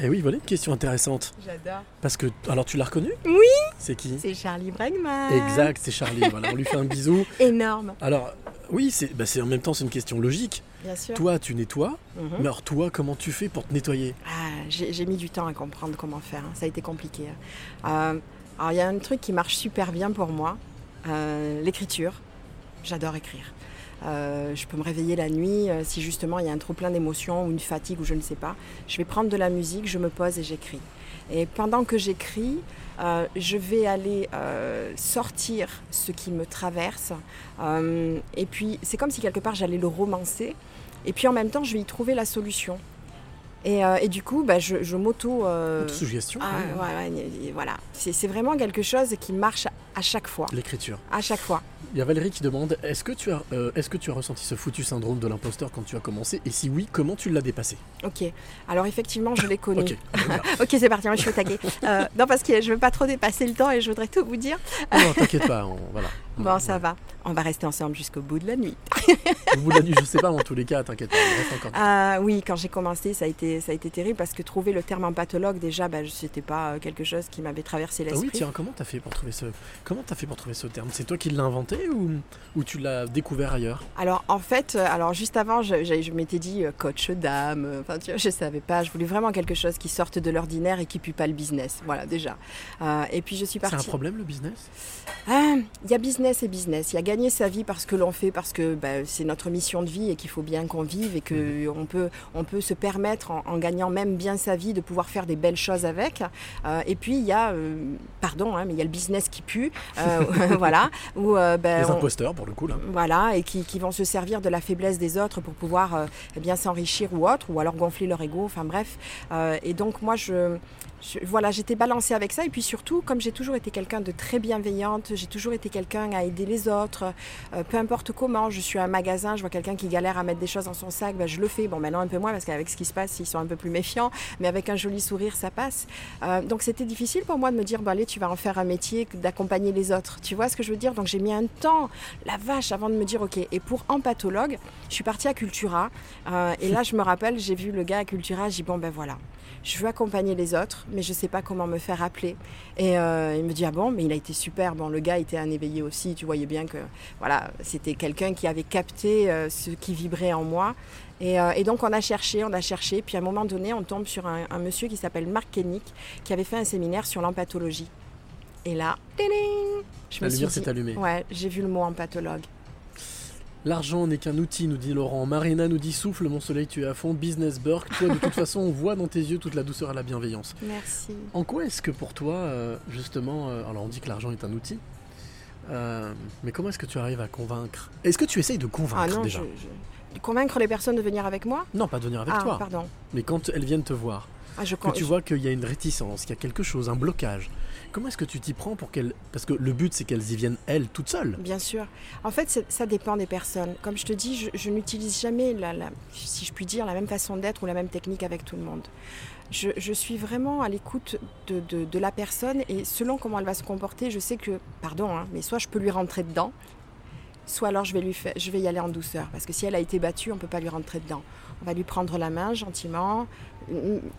Speaker 1: Et Eh oui, voilà une question intéressante.
Speaker 5: J'adore.
Speaker 1: Parce que, alors tu l'as reconnu
Speaker 5: Oui
Speaker 1: C'est qui?
Speaker 5: C'est Charlie Bregman.
Speaker 1: Exact, c'est Charlie. voilà, on lui fait un bisou.
Speaker 5: Énorme.
Speaker 1: Alors, oui, c'est bah, c'est- en même temps, c'est une question logique.
Speaker 5: Bien sûr.
Speaker 1: Toi, tu nettoies,
Speaker 5: Mhm.
Speaker 1: mais alors toi, comment tu fais pour te nettoyer?
Speaker 5: Ah, J'ai j'ai mis du temps à comprendre comment faire. hein. Ça a été compliqué. hein. Euh, alors, il y a un truc qui marche super bien pour moi euh, l'écriture. J'adore écrire. Euh, je peux me réveiller la nuit euh, si justement il y a un trop plein d'émotions ou une fatigue ou je ne sais pas. Je vais prendre de la musique, je me pose et j'écris. Et pendant que j'écris, euh, je vais aller sortir ce qui me traverse. Et puis c'est comme si quelque part j'allais le romancer. Et puis en même temps, je vais y trouver la solution. Et, euh, et du coup, bah, je, je m'auto. euh, ah,
Speaker 1: ouais.
Speaker 5: ouais, voilà. C'est vraiment quelque chose qui marche à chaque fois.
Speaker 1: L'écriture.
Speaker 5: À chaque fois.
Speaker 1: Il y a Valérie qui demande est-ce que, tu as, euh, est-ce que tu as ressenti ce foutu syndrome de l'imposteur quand tu as commencé? Et si oui, comment tu l'as dépassé?
Speaker 5: Ok. Alors effectivement, je l'ai connu.
Speaker 1: Ok.
Speaker 5: ok, c'est parti, moi je suis au taquet. Non, parce que je veux pas trop dépasser le temps et je voudrais tout vous dire.
Speaker 1: Non, non, t'inquiète pas, on- voilà.
Speaker 5: Bon, ça va. On va rester ensemble jusqu'au bout de la nuit.
Speaker 1: Au bout de la nuit, je sais pas, mais en tous les cas, t'inquiète pas, il reste encore.
Speaker 5: Ah oui, quand j'ai commencé, ça a, été, ça a été terrible parce que trouver le terme empathologue, déjà, bah, c'était pas euh, quelque chose qui m'avait traversé
Speaker 1: Ah
Speaker 5: l'esprit.
Speaker 1: oui, tiens, comment t'as fait pour trouver ce, comment t'as fait pour trouver ce terme? C'est toi qui l'as inventé ou, ou tu l'as découvert ailleurs?
Speaker 5: Alors en fait, euh, alors juste avant, je, je- je m'étais dit euh, coach d'âme. euh, Enfin, tu vois, je savais pas. Je voulais vraiment quelque chose qui sorte de l'ordinaire et qui pue pas le business. Voilà déjà. Euh, et puis je suis
Speaker 1: C'est
Speaker 5: partie.
Speaker 1: un problème le business?
Speaker 5: Ah, Il y a business et business. Il y a gagner sa vie parce que l'on fait, parce que bah, c'est notre mission de vie et qu'il faut bien qu'on vive et que on peut, on peut se permettre, en, en gagnant même bien sa vie, de pouvoir faire des belles choses avec. Euh, et puis il y a, euh, pardon, hein, mais il y a le business qui pue, euh, voilà, où ben,
Speaker 1: Les
Speaker 5: on-
Speaker 1: imposteurs, pour le coup, là.
Speaker 5: voilà, et qui, qui vont se servir de la faiblesse des autres pour pouvoir euh, eh bien s'enrichir ou autre, ou alors gonfler leur ego, enfin bref. Euh, et donc moi, je, voilà, j'étais balancée avec ça. Et puis surtout, comme j'ai toujours été quelqu'un de très bienveillante, j'ai toujours été quelqu'un à aider les autres, euh, peu importe comment. Je suis à un magasin, je vois quelqu'un qui galère à mettre des choses dans son sac, ben, je le fais. Bon, maintenant un peu moins parce qu'avec ce qui se passe, ils sont un peu plus méfiants, mais avec un joli sourire, ça passe. Euh, donc c'était difficile pour moi de me dire, bon, allez, tu vas en faire un métier d'accompagner les autres. Tu vois ce que je veux dire? Donc j'ai mis un temps, la vache, avant de me dire, ok. Et pour empathologue, je suis partie à Cultura. euh, et là, je me rappelle, j'ai vu le gars à Cultura, j'ai dit, bon, ben voilà. Je veux accompagner les autres, mais je ne sais pas comment me faire appeler. Et euh, il me dit ah bon, mais il a été super. Bon, le gars était un éveillé aussi. Tu voyais bien que voilà, c'était quelqu'un qui avait capté euh, ce qui vibrait en moi. Et, euh, et donc on a cherché, on a cherché. Puis à un moment donné, on tombe sur un, un monsieur qui s'appelle Marc Kennick, qui avait fait un séminaire sur l'empathologie. Et là, ding, je
Speaker 1: La
Speaker 5: me suis
Speaker 1: lumière
Speaker 5: dit,
Speaker 1: s'est allumée.
Speaker 5: Ouais, j'ai vu le mot empathologue.
Speaker 1: L'argent n'est qu'un outil, nous dit Laurent. Marina nous dit souffle, mon soleil, tu es à fond. Business Burke, toi, de toute façon, on voit dans tes yeux toute la douceur et la bienveillance.
Speaker 5: Merci.
Speaker 1: En quoi est-ce que pour toi, euh, justement, euh, alors on dit que l'argent est un outil, euh, mais comment est-ce que tu arrives à convaincre? Est-ce que tu essayes de convaincre
Speaker 5: Ah non,
Speaker 1: déjà?
Speaker 5: je, je- convaincre les personnes de venir avec moi?
Speaker 1: Non, pas de venir avec
Speaker 5: Ah,
Speaker 1: toi.
Speaker 5: pardon.
Speaker 1: Mais quand elles viennent te voir,
Speaker 5: Ah, je
Speaker 1: que tu vois qu'il y a une réticence, qu'il y a quelque chose, un blocage, comment est-ce que tu t'y prends pour qu'elles... Parce que le but, c'est qu'elles y viennent, elles, toutes seules.
Speaker 5: Bien sûr. En fait, ça dépend des personnes. Comme je te dis, je, n'utilise jamais, la, si je puis dire, la même façon d'être ou la même technique avec tout le monde. Je, suis vraiment à l'écoute de, la personne et selon comment elle va se comporter, je sais que, pardon, hein, mais soit je peux lui rentrer dedans, soit alors je vais, lui je vais y aller en douceur. Parce que si elle a été battue, on ne peut pas lui rentrer dedans. On va lui prendre la main gentiment,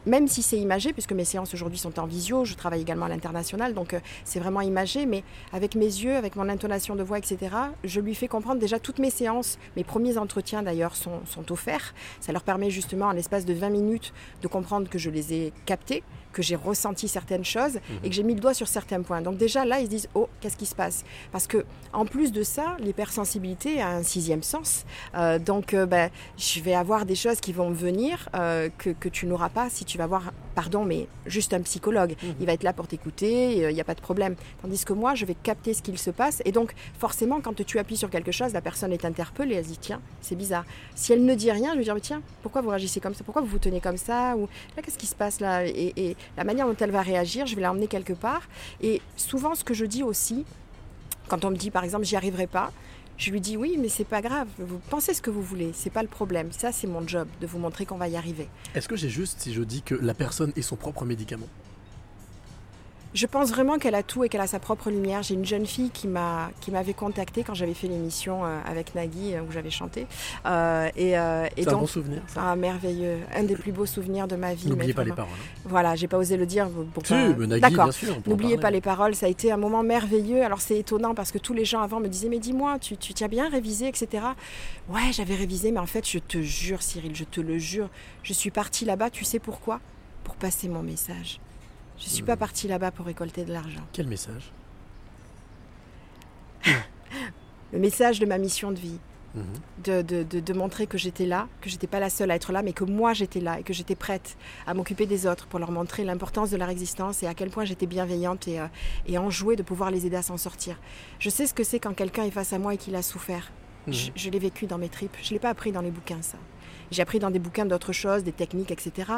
Speaker 5: même si c'est imagé, puisque mes séances aujourd'hui sont en visio, je travaille également à l'international, donc euh, c'est vraiment imagé, mais avec mes yeux, avec mon intonation de voix, etc., je lui fais comprendre déjà toutes mes séances, mes premiers entretiens d'ailleurs sont, sont offerts. Ça leur permet justement, en l'espace de 20 minutes, de comprendre que je les ai captés, que j'ai ressenti certaines choses
Speaker 1: Mhm.
Speaker 5: et que j'ai mis le doigt sur certains points. Donc déjà là, ils se disent oh qu'est-ce qui se passe? Parce que en plus de ça, l'hypersensibilité a un sixième sens. Euh, donc euh, ben, je vais avoir des choses qui vont venir euh, que, que tu n'auras pas si tu vas voir, pardon, mais juste un psychologue.
Speaker 1: Mhm.
Speaker 5: Il va être là pour t'écouter, il n'y a pas de problème. Tandis que moi, je vais capter ce qu'il se passe. Et donc forcément, quand tu appuies sur quelque chose, la personne est interpellée, elle se dit tiens, c'est bizarre. Si elle ne dit rien, je vais dire mais tiens, pourquoi vous réagissez comme ça? Pourquoi vous vous tenez comme ça? Ou là, qu'est-ce qui se passe là? Et, et la manière dont elle va réagir, je vais l'emmener quelque part. Et souvent, ce que je dis aussi, quand on me dit par exemple j'y arriverai pas, je lui dis oui, mais c'est pas grave. Vous pensez ce que vous voulez, c'est pas le problème. Ça, c'est mon job de vous montrer qu'on va y arriver.
Speaker 1: Est-ce que j'ai juste si je dis que la personne est son propre médicament?
Speaker 5: Je pense vraiment qu'elle a tout et qu'elle a sa propre lumière. J'ai une jeune fille qui m'a qui m'avait contactée quand j'avais fait l'émission euh, avec Nagui euh, où j'avais chanté. Euh, et euh, et
Speaker 1: C'est un bon souvenir, ça
Speaker 5: ah merveilleux, un des plus beaux souvenirs de ma vie.
Speaker 1: N'oubliez pas les paroles, hein.
Speaker 5: Voilà, j'ai pas osé le dire pour
Speaker 1: Si,
Speaker 5: pas-
Speaker 1: mais Nagui,
Speaker 5: D'accord.
Speaker 1: bien sûr,
Speaker 5: N'oubliez pas les paroles. Ça a été un moment merveilleux. Alors c'est étonnant parce que tous les gens avant me disaient mais dis-moi, tu, tu, tu as bien révisé, etc. Ouais, j'avais révisé, mais en fait, je te jure, Cyril, je te le jure, je suis partie là-bas. Tu sais pourquoi? Pour passer mon message. Je suis
Speaker 1: Hmm.
Speaker 5: pas partie là-bas pour récolter de l'argent.
Speaker 1: Quel message?
Speaker 5: Le message de ma mission de vie.
Speaker 1: Mhm.
Speaker 5: De, de- de- de montrer que j'étais là, que j'étais pas la seule à être là, mais que moi j'étais là et que j'étais prête à m'occuper des autres pour leur montrer l'importance de leur existence et à quel point j'étais bienveillante et, euh, et enjouée de pouvoir les aider à s'en sortir. Je sais ce que c'est quand quelqu'un est face à moi et qu'il a souffert. Je,
Speaker 1: Mhm.
Speaker 5: je l'ai vécu dans mes tripes. Je l'ai pas appris dans les bouquins, ça. J'ai appris dans des bouquins d'autres choses, des techniques, etc.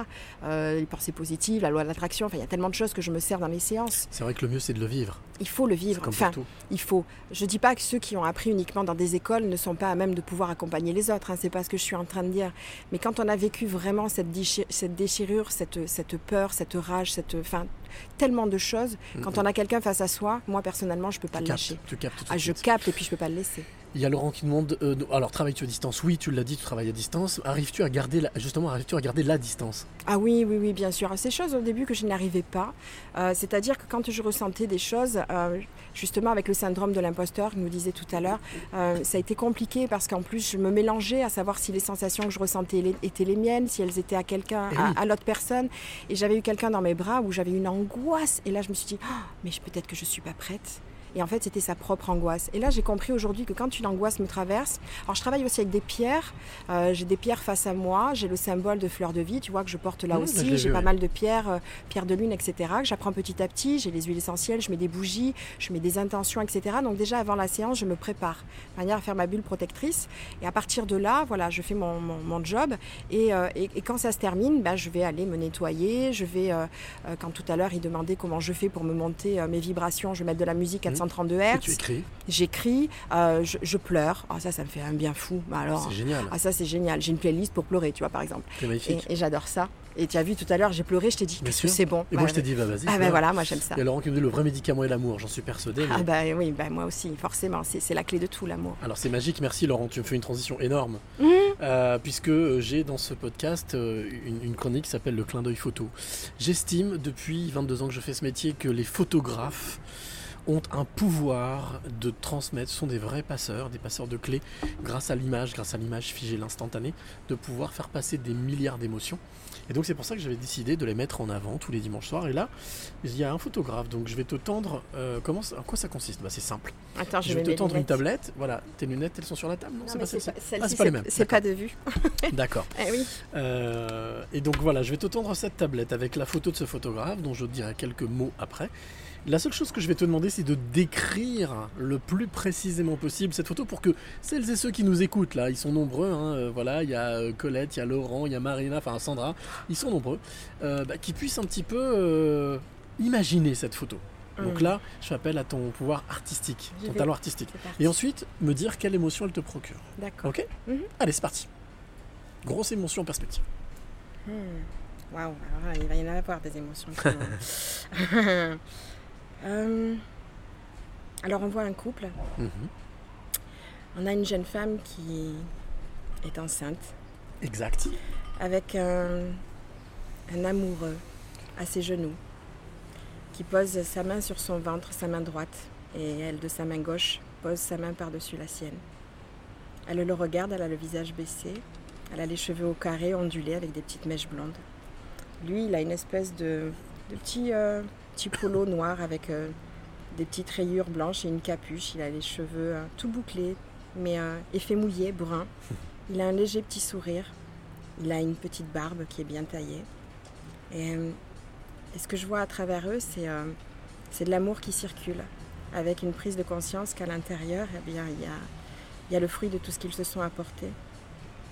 Speaker 5: Euh, les pensées positives, la loi de l'attraction. Enfin, il y a tellement de choses que je me sers dans les séances.
Speaker 1: C'est vrai que le mieux c'est de le vivre.
Speaker 5: Il faut le vivre.
Speaker 1: comme
Speaker 5: Enfin, il faut. Je dis pas que ceux qui ont appris uniquement dans des écoles ne sont pas à même de pouvoir accompagner les autres. Hein, c'est pas ce que je suis en train de dire. Mais quand on a vécu vraiment cette, déchi- cette déchirure, cette, cette peur, cette rage, cette, enfin, tellement de choses. Quand
Speaker 1: Mhm.
Speaker 5: on a quelqu'un face à soi, moi personnellement, je peux pas
Speaker 1: Tu
Speaker 5: le
Speaker 1: captes,
Speaker 5: lâcher.
Speaker 1: tu captes tout de
Speaker 5: Ah, je capte et puis je peux pas le laisser.
Speaker 1: Il y a Laurent qui demande euh, alors travailles-tu à distance? Oui, tu l'as dit, tu travailles à distance. Arrives-tu à garder la, justement arrives-tu à garder la distance?
Speaker 5: Ah oui, oui, oui, bien sûr. Ces choses au début que je n'arrivais pas. Euh, C'est-à-dire que quand je ressentais des choses, euh, justement avec le syndrome de l'imposteur, que nous disait tout à l'heure, ça a été compliqué parce qu'en plus je me mélangeais à savoir si les sensations que je ressentais les- étaient les miennes, si elles étaient à quelqu'un,
Speaker 1: Eh
Speaker 5: à, l'autre personne. Et j'avais eu quelqu'un dans mes bras où j'avais une angoisse. Et là je me suis dit, Ah, mais je- peut-être que je suis pas prête. Et en fait, c'était sa propre angoisse. Et là, j'ai compris aujourd'hui que quand une angoisse me traverse, alors je travaille aussi avec des pierres. Euh, j'ai des pierres face à moi. J'ai le symbole de fleur de vie, tu vois, que je porte là
Speaker 1: ah,
Speaker 5: aussi.
Speaker 1: Bah,
Speaker 5: j'ai pas mal de pierres, euh, pierres de lune, etc. Que j'apprends petit à petit. J'ai les huiles essentielles, je mets des bougies, je mets des intentions, etc. Donc déjà, avant la séance, je me prépare, de manière à faire ma bulle protectrice. Et à partir de là, voilà, je fais mon, mon, job. Euh, et, et, quand ça se termine, bah, je vais aller me nettoyer. Je vais, euh, quand tout à l'heure, il demandait comment je fais pour me monter mes vibrations, je vais mettre de la musique à
Speaker 1: mmh.
Speaker 5: 132 Hz.
Speaker 1: tu écris
Speaker 5: J'écris, euh, je, pleure. Ah ça, ça me fait un bien fou. Bah, alors,
Speaker 1: c'est génial.
Speaker 5: Ah ça, c'est génial. J'ai une playlist pour pleurer, tu vois, par exemple.
Speaker 1: C'est magnifique.
Speaker 5: Et, j'adore ça. Et tu as vu tout à l'heure, j'ai pleuré, je t'ai dit que c'est bon.
Speaker 1: Et moi, bah, je t'ai dit, bah, vas-y.
Speaker 5: Ah ben voilà, moi j'aime ça.
Speaker 1: Et Laurent qui me dit, le vrai médicament est l'amour, j'en suis persuadé. Ah, mais...
Speaker 5: Ah bah oui, moi aussi, forcément, c'est la clé de tout, l'amour.
Speaker 1: Alors c'est magique, merci Laurent, tu me fais une transition énorme.
Speaker 5: Mmh.
Speaker 1: Euh, puisque euh, j'ai dans ce podcast une, chronique qui s'appelle Le clin d'œil photo. J'estime depuis 22 ans que je fais ce métier que les photographes ont un pouvoir de transmettre, sont des vrais passeurs, des passeurs de clés, grâce à l'image, grâce à l'image figée, l'instantané, de pouvoir faire passer des milliards d'émotions. Et donc c'est pour ça que j'avais décidé de les mettre en avant tous les dimanches soirs. Et là, il y a un photographe, donc je vais te tendre. euh, comment, ça- en quoi ça consiste? Bah, C'est simple.
Speaker 5: Attends, je
Speaker 1: vais te tendre une tablette. Voilà, tes lunettes, elles sont sur la table Non,
Speaker 5: Non,
Speaker 1: c'est pas celle-ci.
Speaker 5: celle-ci,
Speaker 1: Ah, c'est pas les mêmes.
Speaker 5: C'est pas de vue.
Speaker 1: D'accord.
Speaker 5: Eh oui.
Speaker 1: Euh, et donc voilà, je vais te tendre cette tablette avec la photo de ce photographe, dont je te dirai quelques mots après. La seule chose que je vais te demander, c'est de décrire le plus précisément possible cette photo pour que celles et ceux qui nous écoutent, là, ils sont nombreux, hein, euh, voilà, il y a euh, Colette, il y a Laurent, il y a Marina, enfin Sandra, ils sont nombreux, euh, bah, qui puissent un petit peu euh, imaginer cette photo. Donc
Speaker 5: Mm.
Speaker 1: là, je fais appel à ton pouvoir artistique, ton
Speaker 5: vais.
Speaker 1: talent artistique. Et ensuite, me dire quelle émotion elle te procure.
Speaker 5: D'accord.
Speaker 1: Ok
Speaker 5: Mhm.
Speaker 1: Allez, c'est parti. Grosse émotion en perspective.
Speaker 5: Hmm. Waouh, alors là, il va y en avoir des émotions. Euh, alors, on voit un couple.
Speaker 1: Mhm.
Speaker 5: On a une jeune femme qui est enceinte
Speaker 1: Exact.
Speaker 5: avec un, un amoureux à ses genoux qui pose sa main sur son ventre, sa main droite, et elle, de sa main gauche, pose sa main par-dessus la sienne. Elle le regarde, elle a le visage baissé, elle a les cheveux au carré, ondulés, avec des petites mèches blondes. Lui, il a une espèce de de petits, euh, petits polos noirs avec euh, des petites rayures blanches et une capuche. Il a les cheveux euh, tout bouclés, mais euh, effet mouillé, brun. Il a un léger petit sourire. Il a une petite barbe qui est bien taillée. Et, euh, et ce que je vois à travers eux, c'est euh, de l'amour qui circule, avec une prise de conscience qu'à l'intérieur, eh bien, il y a, il y a le fruit de tout ce qu'ils se sont apportés.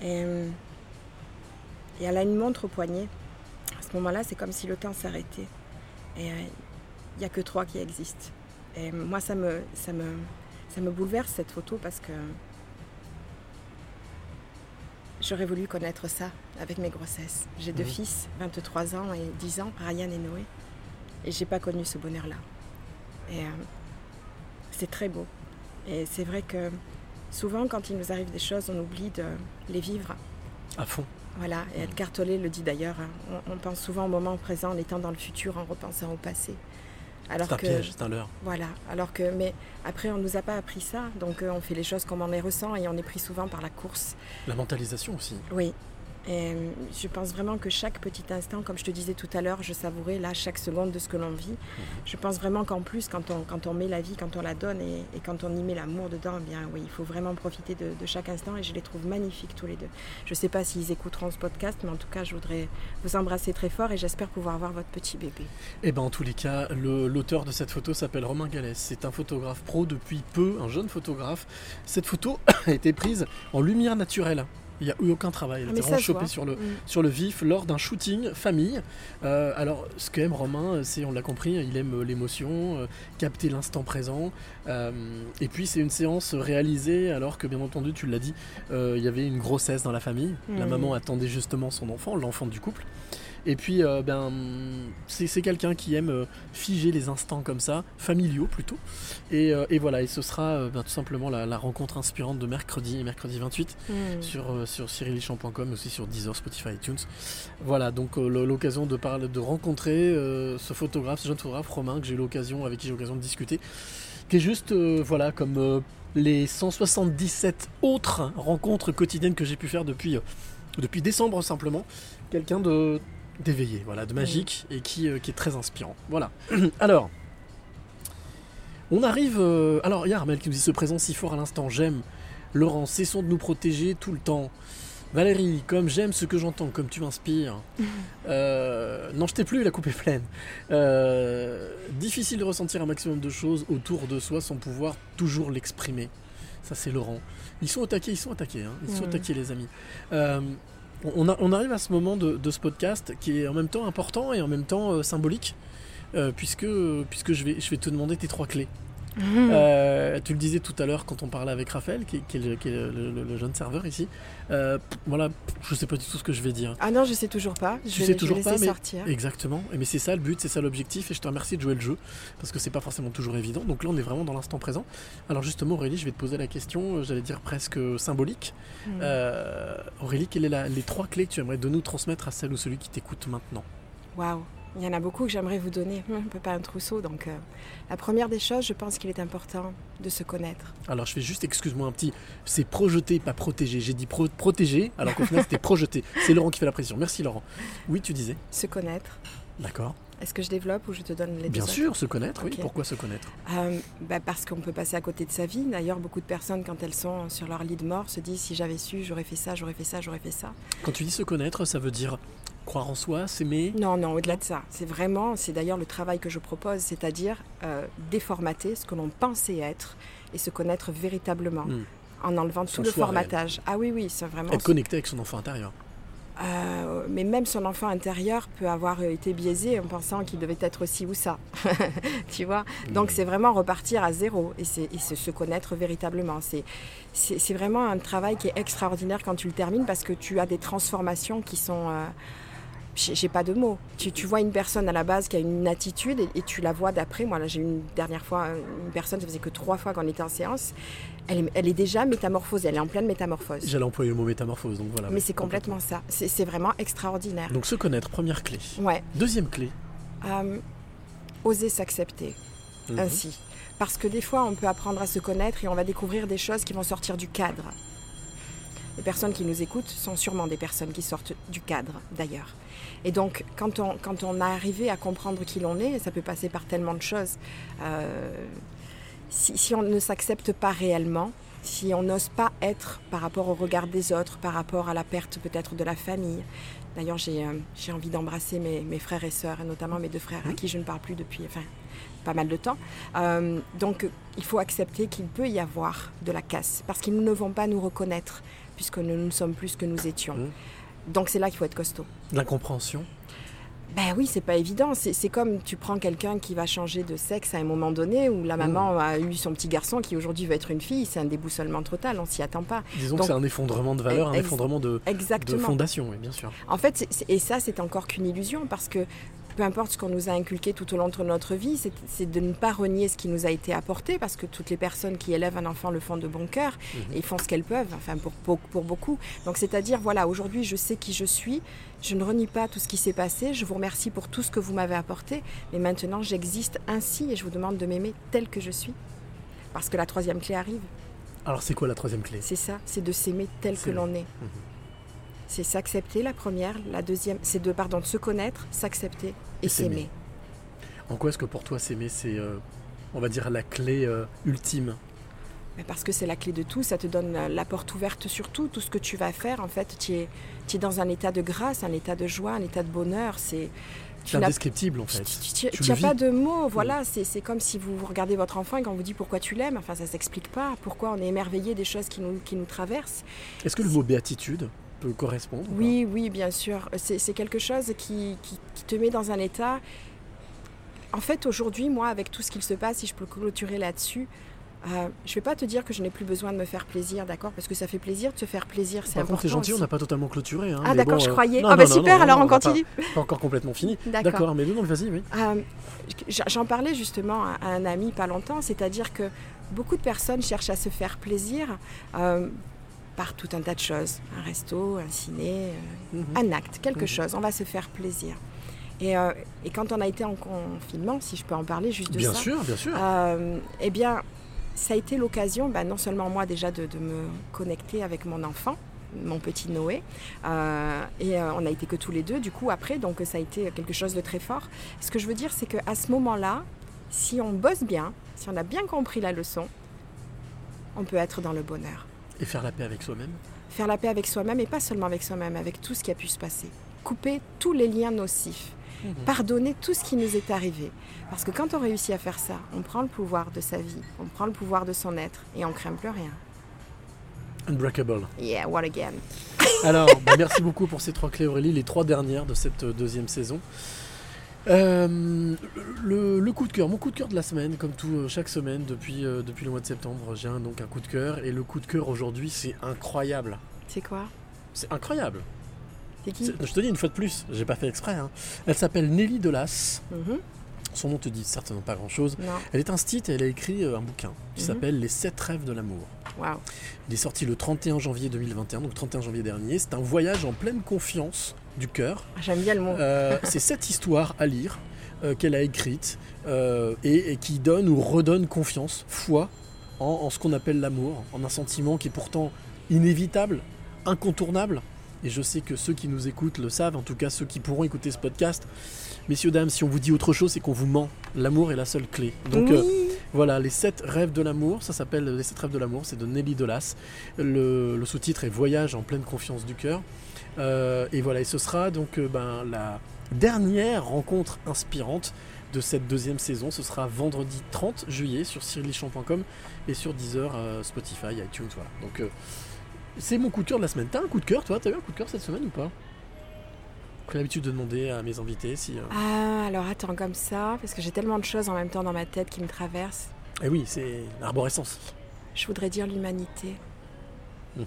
Speaker 5: Et, et elle a une montre au poignet. À ce moment-là, c'est comme si le temps s'arrêtait. Et euh, il n'y a que trois qui existent. Et moi, ça me, ça, me, ça me bouleverse cette photo parce que j'aurais voulu connaître ça avec mes grossesses. J'ai deux fils, 23 ans et 10 ans, Ryan et Noé. Et j'ai pas connu ce bonheur-là. Et euh, c'est très beau. Et c'est vrai que souvent, quand il nous arrive des choses, on oublie de les vivre.
Speaker 1: À fond.
Speaker 5: Voilà, et Edgar Tolle le dit d'ailleurs, hein, on, on pense souvent au moment présent en étant dans le futur, en repensant au passé. Alors
Speaker 1: C'est un
Speaker 5: que,
Speaker 1: piège, c'est un leurre.
Speaker 5: Voilà, alors que, mais après, on ne nous a pas appris ça, donc euh, on fait les choses comme on les ressent et on est pris souvent par la course.
Speaker 1: La mentalisation aussi.
Speaker 5: Oui. Et euh, je pense vraiment que chaque petit instant, comme je te disais tout à l'heure, je savourais là chaque seconde de ce que l'on vit. Je pense vraiment qu'en plus, quand on, quand on met la vie, quand on la donne et, et quand on y met l'amour dedans, eh bien oui, il faut vraiment profiter de, de chaque instant et je les trouve magnifiques tous les deux. Je ne sais pas s'ils écouteront ce podcast, mais en tout cas, je voudrais vous embrasser très fort et j'espère pouvoir voir votre petit bébé.
Speaker 1: Et ben en tous les cas, le- l'auteur de cette photo s'appelle Romain Galès. C'est un photographe pro depuis peu, un jeune photographe. Cette photo a été prise en lumière naturelle. Il n'y a eu aucun travail. Elle
Speaker 5: Ah,
Speaker 1: a été
Speaker 5: ça
Speaker 1: vraiment chopée
Speaker 5: voit.
Speaker 1: sur le,
Speaker 5: Mm.
Speaker 1: sur le vif lors d'un shooting famille. Euh, alors, ce qu'aime Romain, c'est, on l'a compris, il aime euh, l'émotion, euh, capter l'instant présent. Euh, et puis, c'est une séance réalisée alors que, bien entendu, tu l'as dit, il y avait une grossesse dans la famille. La
Speaker 5: Mm.
Speaker 1: maman attendait justement son enfant, l'enfant du couple. Et puis, euh, ben, c'est c'est quelqu'un qui aime euh, figer les instants comme ça, familiaux plutôt. Et, euh, et voilà, et ce sera ben, tout simplement la, la rencontre inspirante de mercredi, mercredi 28,
Speaker 5: Mm.
Speaker 1: sur, sur cyrilichamp.com, mais aussi sur Deezer, Spotify, iTunes. Voilà, donc l'occasion de, parler, de rencontrer ce photographe, ce jeune photographe Romain, que j'ai eu l'occasion, avec qui j'ai eu l'occasion de discuter, qui est juste, voilà, comme les 177 autres rencontres quotidiennes que j'ai pu faire depuis, depuis décembre simplement. Quelqu'un de d'éveillé, voilà, de magique et qui, euh, qui est très inspirant. Voilà. alors, on arrive. euh, alors, il y a Armel qui nous dit ce présent si fort à l'instant. J'aime. Laurent, cessons de nous protéger tout le temps. Valérie, comme j'aime ce que j'entends, comme tu m'inspires. Euh, non, je t'ai plus, la coupe est pleine. Difficile de ressentir un maximum de choses autour de soi sans pouvoir toujours l'exprimer. Ça, c'est Laurent. Ils sont au taquet, ils sont au taquet, hein. ils sont taquet, les amis. On, a- on arrive à ce moment de, de ce podcast qui est en même temps important et en même temps euh, symbolique, euh, puisque, puisque je, vais, je vais te demander tes trois clés. Euh, tu le disais tout à l'heure quand on parlait avec Raphaël, qui, est- qui est, le, qui est le- le- le jeune serveur ici. Euh, voilà, je sais pas du tout ce que je vais dire.
Speaker 5: Ah non, je sais toujours pas. Je
Speaker 1: Tu sais toujours pas, mais
Speaker 5: sortir.
Speaker 1: exactement. Et mais c'est ça le but, c'est ça l'objectif. Et je te remercie de jouer le jeu parce que c'est pas forcément toujours évident. Donc là, on est vraiment dans l'instant présent. Alors justement, Aurélie, je vais te poser la question. euh, J'allais dire presque symbolique. Euh, Aurélie, quelles sont les trois clés que tu aimerais de nous transmettre à celle ou celui qui t'écoute maintenant?
Speaker 5: Waouh, il y en a beaucoup que j'aimerais vous donner. Hum, Un peu pas un trousseau. Donc, euh, la première des choses, je pense qu'il est important de se connaître.
Speaker 1: Alors je fais juste, excuse-moi un petit, c'est projeter, pas protéger. J'ai dit pro- protéger, alors qu'au final c'était projeter. C'est Laurent qui fait la pression. Merci Laurent. Oui, tu disais.
Speaker 5: Se connaître.
Speaker 1: D'accord.
Speaker 5: Est-ce que je développe ou je te donne les
Speaker 1: Bien sûr, se connaître. Oui. Pourquoi se connaître
Speaker 5: Euh, bah, parce qu'on peut passer à côté de sa vie. D'ailleurs, beaucoup de personnes, quand elles sont sur leur lit de mort, se disent si j'avais su, j'aurais fait ça, j'aurais fait ça, j'aurais fait ça.
Speaker 1: Quand tu dis se connaître, ça veut dire croire en soi, s'aimer.
Speaker 5: Non, non, au-delà de ça. C'est vraiment, c'est d'ailleurs le travail que je propose, c'est-à-dire euh, déformater ce que l'on pensait être et se connaître véritablement.
Speaker 1: Hmm.
Speaker 5: En enlevant tout le formatage. Ah oui, oui, c'est vraiment.
Speaker 1: Être connecté avec son enfant intérieur.
Speaker 5: Euh, mais même son enfant intérieur peut avoir été biaisé en pensant qu'il devait être ci ou ça. tu vois? Donc c'est vraiment repartir à zéro et, c'est, se, connaître véritablement. C'est, c'est, c'est vraiment un travail qui est extraordinaire quand tu le termines parce que tu as des transformations qui sont... euh, j'ai pas de mots. Tu, tu vois une personne à la base qui a une attitude et, et tu la vois d'après. Moi, là, j'ai une dernière fois une personne, ça faisait que trois fois qu'on était en séance. Elle est, elle est déjà métamorphosée, elle est en pleine métamorphose.
Speaker 1: J'allais employer le mot métamorphose, donc voilà.
Speaker 5: Mais c'est complètement ça. C'est, vraiment extraordinaire.
Speaker 1: Donc se connaître, première clé.
Speaker 5: Ouais.
Speaker 1: Deuxième clé.
Speaker 5: Euh, oser s'accepter
Speaker 1: Mhm.
Speaker 5: ainsi. Parce que des fois, on peut apprendre à se connaître et on va découvrir des choses qui vont sortir du cadre. les personnes qui nous écoutent sont sûrement des personnes qui sortent du cadre d'ailleurs. Et donc, quand on, quand on a arrivé à comprendre qui l'on est, ça peut passer par tellement de choses. Euh, si, si on ne s'accepte pas réellement, si on n'ose pas être par rapport au regard des autres, par rapport à la perte peut-être de la famille. D'ailleurs, j'ai euh, envie d'embrasser mes, mes frères et sœurs, et notamment mes deux frères, à qui je ne parle plus depuis enfin, pas mal de temps. Euh, donc, il faut accepter qu'il peut y avoir de la casse, parce qu'ils ne vont pas nous reconnaître, puisque nous ne sommes plus ce que nous étions. Donc, c'est là qu'il faut être costaud.
Speaker 1: L'incompréhension.
Speaker 5: Ben oui, c'est pas évident. C'est comme tu prends quelqu'un qui va changer de sexe à un moment donné, où la maman a eu son petit garçon qui aujourd'hui veut être une fille. C'est un déboussolement total, on s'y attend pas.
Speaker 1: Disons
Speaker 5: Donc,
Speaker 1: que c'est un effondrement de valeur, un effondrement de, de
Speaker 5: Exactement.
Speaker 1: fondation, oui, bien sûr.
Speaker 5: En fait, et ça, c'est encore qu'une illusion parce que peu importe ce qu'on nous a inculqué tout au long de notre vie, c'est- de ne pas renier ce qui nous a été apporté parce que toutes les personnes qui élèvent un enfant le font de bon cœur et ils font ce qu'elles peuvent, enfin pour, pour, pour beaucoup. Donc c'est-à-dire, voilà, aujourd'hui je sais qui je suis, je ne renie pas tout ce qui s'est passé, je vous remercie pour tout ce que vous m'avez apporté, mais maintenant j'existe ainsi et je vous demande de m'aimer tel que je suis. Parce que la troisième clé arrive.
Speaker 1: Alors, c'est quoi la troisième clé?
Speaker 5: C'est ça, c'est de s'aimer tel que l'on est.
Speaker 1: Mhm.
Speaker 5: C'est s'accepter la première, la deuxième, c'est de pardon, de se connaître, s'accepter et
Speaker 1: Et s'aimer. En quoi est-ce que pour toi, s'aimer, c'est, euh, on va dire, la clé euh, ultime?
Speaker 5: Parce que c'est la clé de tout, ça te donne la- porte ouverte sur tout, tout ce que tu vas faire. En fait, tu es, tu es dans un état de grâce, un état de joie, un état de bonheur. C'est
Speaker 1: indescriptible, en fait.
Speaker 5: Tu n'as pas de mots, voilà, c'est c'est comme si vous regardez votre enfant et qu'on vous dit pourquoi tu l'aimes, enfin ça s'explique pas, pourquoi on est émerveillé des choses qui nous, qui nous traversent.
Speaker 1: Est-ce que le mot béatitude peut correspondre ou
Speaker 5: Oui, oui, bien sûr. C'est quelque chose qui, qui- qui te met dans un état. En fait, aujourd'hui, moi, avec tout ce qu'il se passe, si je peux clôturer là-dessus, euh, je ne vais pas te dire que je n'ai plus besoin de me faire plaisir, d'accord? Parce que ça fait plaisir de se faire plaisir, c'est
Speaker 1: Par
Speaker 5: important.
Speaker 1: contre, t'es gentil, on n'a pas totalement clôturé. hein,
Speaker 5: Ah, d'accord,
Speaker 1: bon,
Speaker 5: je
Speaker 1: euh,
Speaker 5: croyais. Ah, bah
Speaker 1: non,
Speaker 5: super,
Speaker 1: non,
Speaker 5: alors
Speaker 1: non,
Speaker 5: on continue.
Speaker 1: Pas, encore complètement fini.
Speaker 5: D'accord.
Speaker 1: Mais non, vas-y, oui.
Speaker 5: Euh, J'en parlais justement à un ami pas longtemps, c'est-à-dire que beaucoup de personnes cherchent à se faire plaisir par tout un tas de choses. Un resto, un ciné, euh,
Speaker 1: Mhm.
Speaker 5: un acte, quelque
Speaker 1: Mhm.
Speaker 5: chose. On va se faire plaisir. Et, euh, et quand on a été en confinement, si je peux en parler juste de
Speaker 1: Bien
Speaker 5: ça,
Speaker 1: sûr, bien sûr.
Speaker 5: euh, eh bien, ça a été l'occasion, bah, non seulement moi déjà de, de me connecter avec mon enfant, mon petit Noé, et on n'a été que tous les deux du coup après, donc ça a été quelque chose de très fort. Ce que je veux dire, c'est qu'à ce moment-là, si on bosse bien, si on a bien compris la leçon, on peut être dans le bonheur.
Speaker 1: Et faire la paix avec soi-même.
Speaker 5: Faire la paix avec soi-même et pas seulement avec soi-même, avec tout ce qui a pu se passer. Couper tous les liens nocifs.
Speaker 1: Mhm.
Speaker 5: Pardonner tout ce qui nous est arrivé. Parce que quand on réussit à faire ça, on prend le pouvoir de sa vie, on prend le pouvoir de son être et on craint plus rien.
Speaker 1: Unbreakable.
Speaker 5: Yeah, what again?
Speaker 1: Alors, bah, merci beaucoup pour ces trois clés, Aurélie, les trois dernières de cette euh, deuxième saison. Euh, le, le coup de cœur, mon coup de cœur de la semaine, comme tout euh, chaque semaine depuis, euh, depuis le mois de septembre, j'ai un, donc un coup de cœur et le coup de cœur aujourd'hui, c'est incroyable.
Speaker 5: C'est quoi?
Speaker 1: C'est incroyable.
Speaker 5: C'est qui?
Speaker 1: Je te dis une fois de plus, j'ai pas fait exprès. hein. Elle s'appelle Nelly Delas.
Speaker 5: Mhm.
Speaker 1: Son nom te dit certainement pas grand chose.
Speaker 5: Non.
Speaker 1: Elle est instite et elle a écrit un bouquin qui
Speaker 5: Mhm.
Speaker 1: s'appelle Les sept rêves de l'amour.
Speaker 5: Waouh.
Speaker 1: Il est sorti le 31 janvier 2021, donc 31 janvier dernier. C'est un voyage en pleine confiance du cœur.
Speaker 5: Ah, J'aime bien le mot.
Speaker 1: Euh, c'est sept histoires à lire euh, qu'elle a écrites euh, et, et qui donnent ou redonnent confiance, foi en, en ce qu'on appelle l'amour, en un sentiment qui est pourtant inévitable, incontournable. Et je sais que ceux qui nous écoutent le savent, en tout cas ceux qui pourront écouter ce podcast. Messieurs, dames, si on vous dit autre chose, c'est qu'on vous ment. L'amour est la seule clé. Donc
Speaker 5: oui.
Speaker 1: Voilà, les sept rêves de l'amour, ça s'appelle Les sept rêves de l'amour, c'est de Nelly Delas. Le, sous-titre est Voyage en pleine confiance du cœur. Euh, et voilà, et ce sera donc euh, ben, la dernière rencontre inspirante de cette deuxième saison. Ce sera vendredi 30 juillet sur cyrilichamp.com et sur Deezer, euh, Spotify, iTunes. Voilà. Donc euh, c'est mon coup de cœur de la semaine. T'as un coup de cœur, toi? T'as eu un coup de cœur cette semaine ou pas? L'habitude de demander à mes invités si. euh,
Speaker 5: Ah, alors attends, comme ça, parce que j'ai tellement de choses en même temps dans ma tête qui me traversent.
Speaker 1: Eh oui, c'est l'arborescence.
Speaker 5: Je voudrais dire l'humanité.
Speaker 1: Mhm.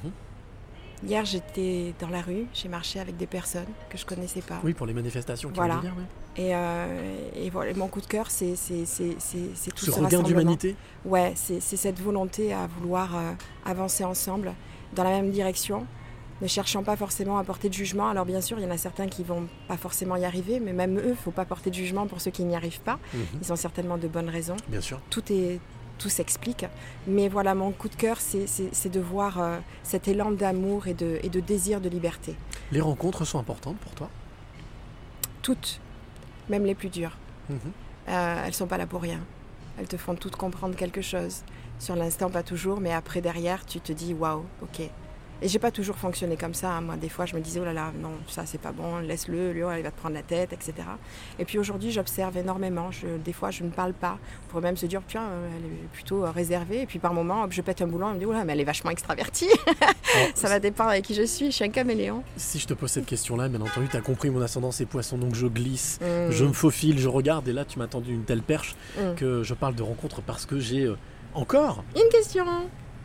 Speaker 5: Hier, j'étais dans la rue, j'ai marché avec des personnes que je connaissais pas.
Speaker 1: Oui, pour les manifestations qui
Speaker 5: Voilà.
Speaker 1: ouais.
Speaker 5: Et, euh, et voilà, mon coup de cœur, c'est tout
Speaker 1: Ce
Speaker 5: ce,
Speaker 1: regain d'humanité
Speaker 5: Ouais, c'est c'est cette volonté à vouloir euh, avancer ensemble dans la même direction, ne cherchant pas forcément à porter de jugement. Alors bien sûr, il y en a certains qui vont pas forcément y arriver, mais même eux, il faut pas porter de jugement pour ceux qui n'y arrivent pas.
Speaker 1: Mhm.
Speaker 5: Ils ont certainement de bonnes raisons.
Speaker 1: Bien sûr.
Speaker 5: Tout est tout s'explique. Mais voilà, mon coup de cœur, c'est- de voir euh, cet élan d'amour et de, et de désir de liberté.
Speaker 1: Les rencontres sont importantes pour toi?
Speaker 5: Toutes, même les plus dures.
Speaker 1: Mhm.
Speaker 5: Euh, elles sont pas là pour rien. Elles te font toutes comprendre quelque chose. Sur l'instant, pas toujours, mais après, derrière, tu te dis waouh, ok. Et j'ai pas toujours fonctionné comme ça. hein. Moi, des fois, je me disais oh là là, non, ça c'est pas bon, laisse-le, lui, oh, il va te prendre la tête, etc. Et puis aujourd'hui, j'observe énormément. Je, des fois, je ne parle pas. On pourrait même se dire, tiens, euh, elle est plutôt euh, réservée. Et puis par moment, je pète un boulon, on me dit, oh là, mais elle est vachement extravertie. ça va dépendre avec qui je suis. Je suis un caméléon.
Speaker 1: Si je te pose cette question-là, bien entendu, tu as compris mon ascendant c'est poisson, donc je glisse,
Speaker 5: Mm.
Speaker 1: je me faufile, je regarde, et là tu m'as tendu une telle perche
Speaker 5: Mm.
Speaker 1: que je parle de rencontres parce que j'ai euh, encore,
Speaker 5: Une question.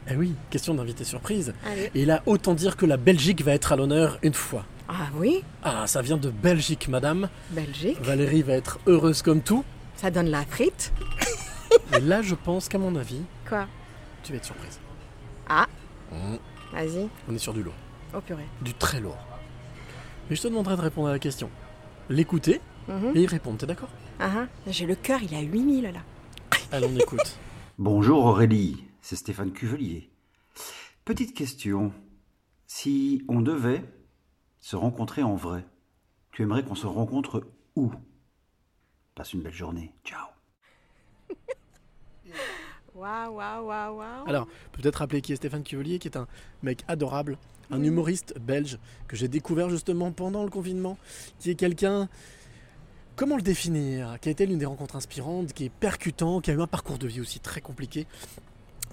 Speaker 1: Eh oui, question d'invité surprise.
Speaker 5: Allez.
Speaker 1: Et là, autant dire que la Belgique va être à l'honneur une fois.
Speaker 5: Ah oui,
Speaker 1: Ah, ça vient de Belgique, madame.
Speaker 5: Belgique.
Speaker 1: Valérie va être heureuse comme tout.
Speaker 5: Ça donne la frite.
Speaker 1: Et là, je pense qu'à mon avis,
Speaker 5: Quoi
Speaker 1: tu vas être surprise.
Speaker 5: Ah,
Speaker 1: Mm.
Speaker 5: vas-y.
Speaker 1: On est sur du lourd,
Speaker 5: Oh purée.
Speaker 1: du très lourd. Mais je te demanderai de répondre à la question. L'écouter
Speaker 5: Mhm.
Speaker 1: et y répondre, t'es d'accord?
Speaker 5: Ah, ah. J'ai le cœur, il est à 8000 là.
Speaker 1: Allez, on écoute.
Speaker 8: Bonjour Aurélie, c'est Stéphane Cuvelier. Petite question. Si on devait se rencontrer en vrai, tu aimerais qu'on se rencontre où? Passe une belle journée. Ciao.
Speaker 5: Waouh, waouh, waouh, waouh.
Speaker 1: Alors, peut-être rappeler qui est Stéphane Cuvelier, qui est un mec adorable, un humoriste belge que j'ai découvert justement pendant le confinement, qui est quelqu'un. Comment le définir? Qui a été l'une des rencontres inspirantes, qui est percutant, qui a eu un parcours de vie aussi très compliqué,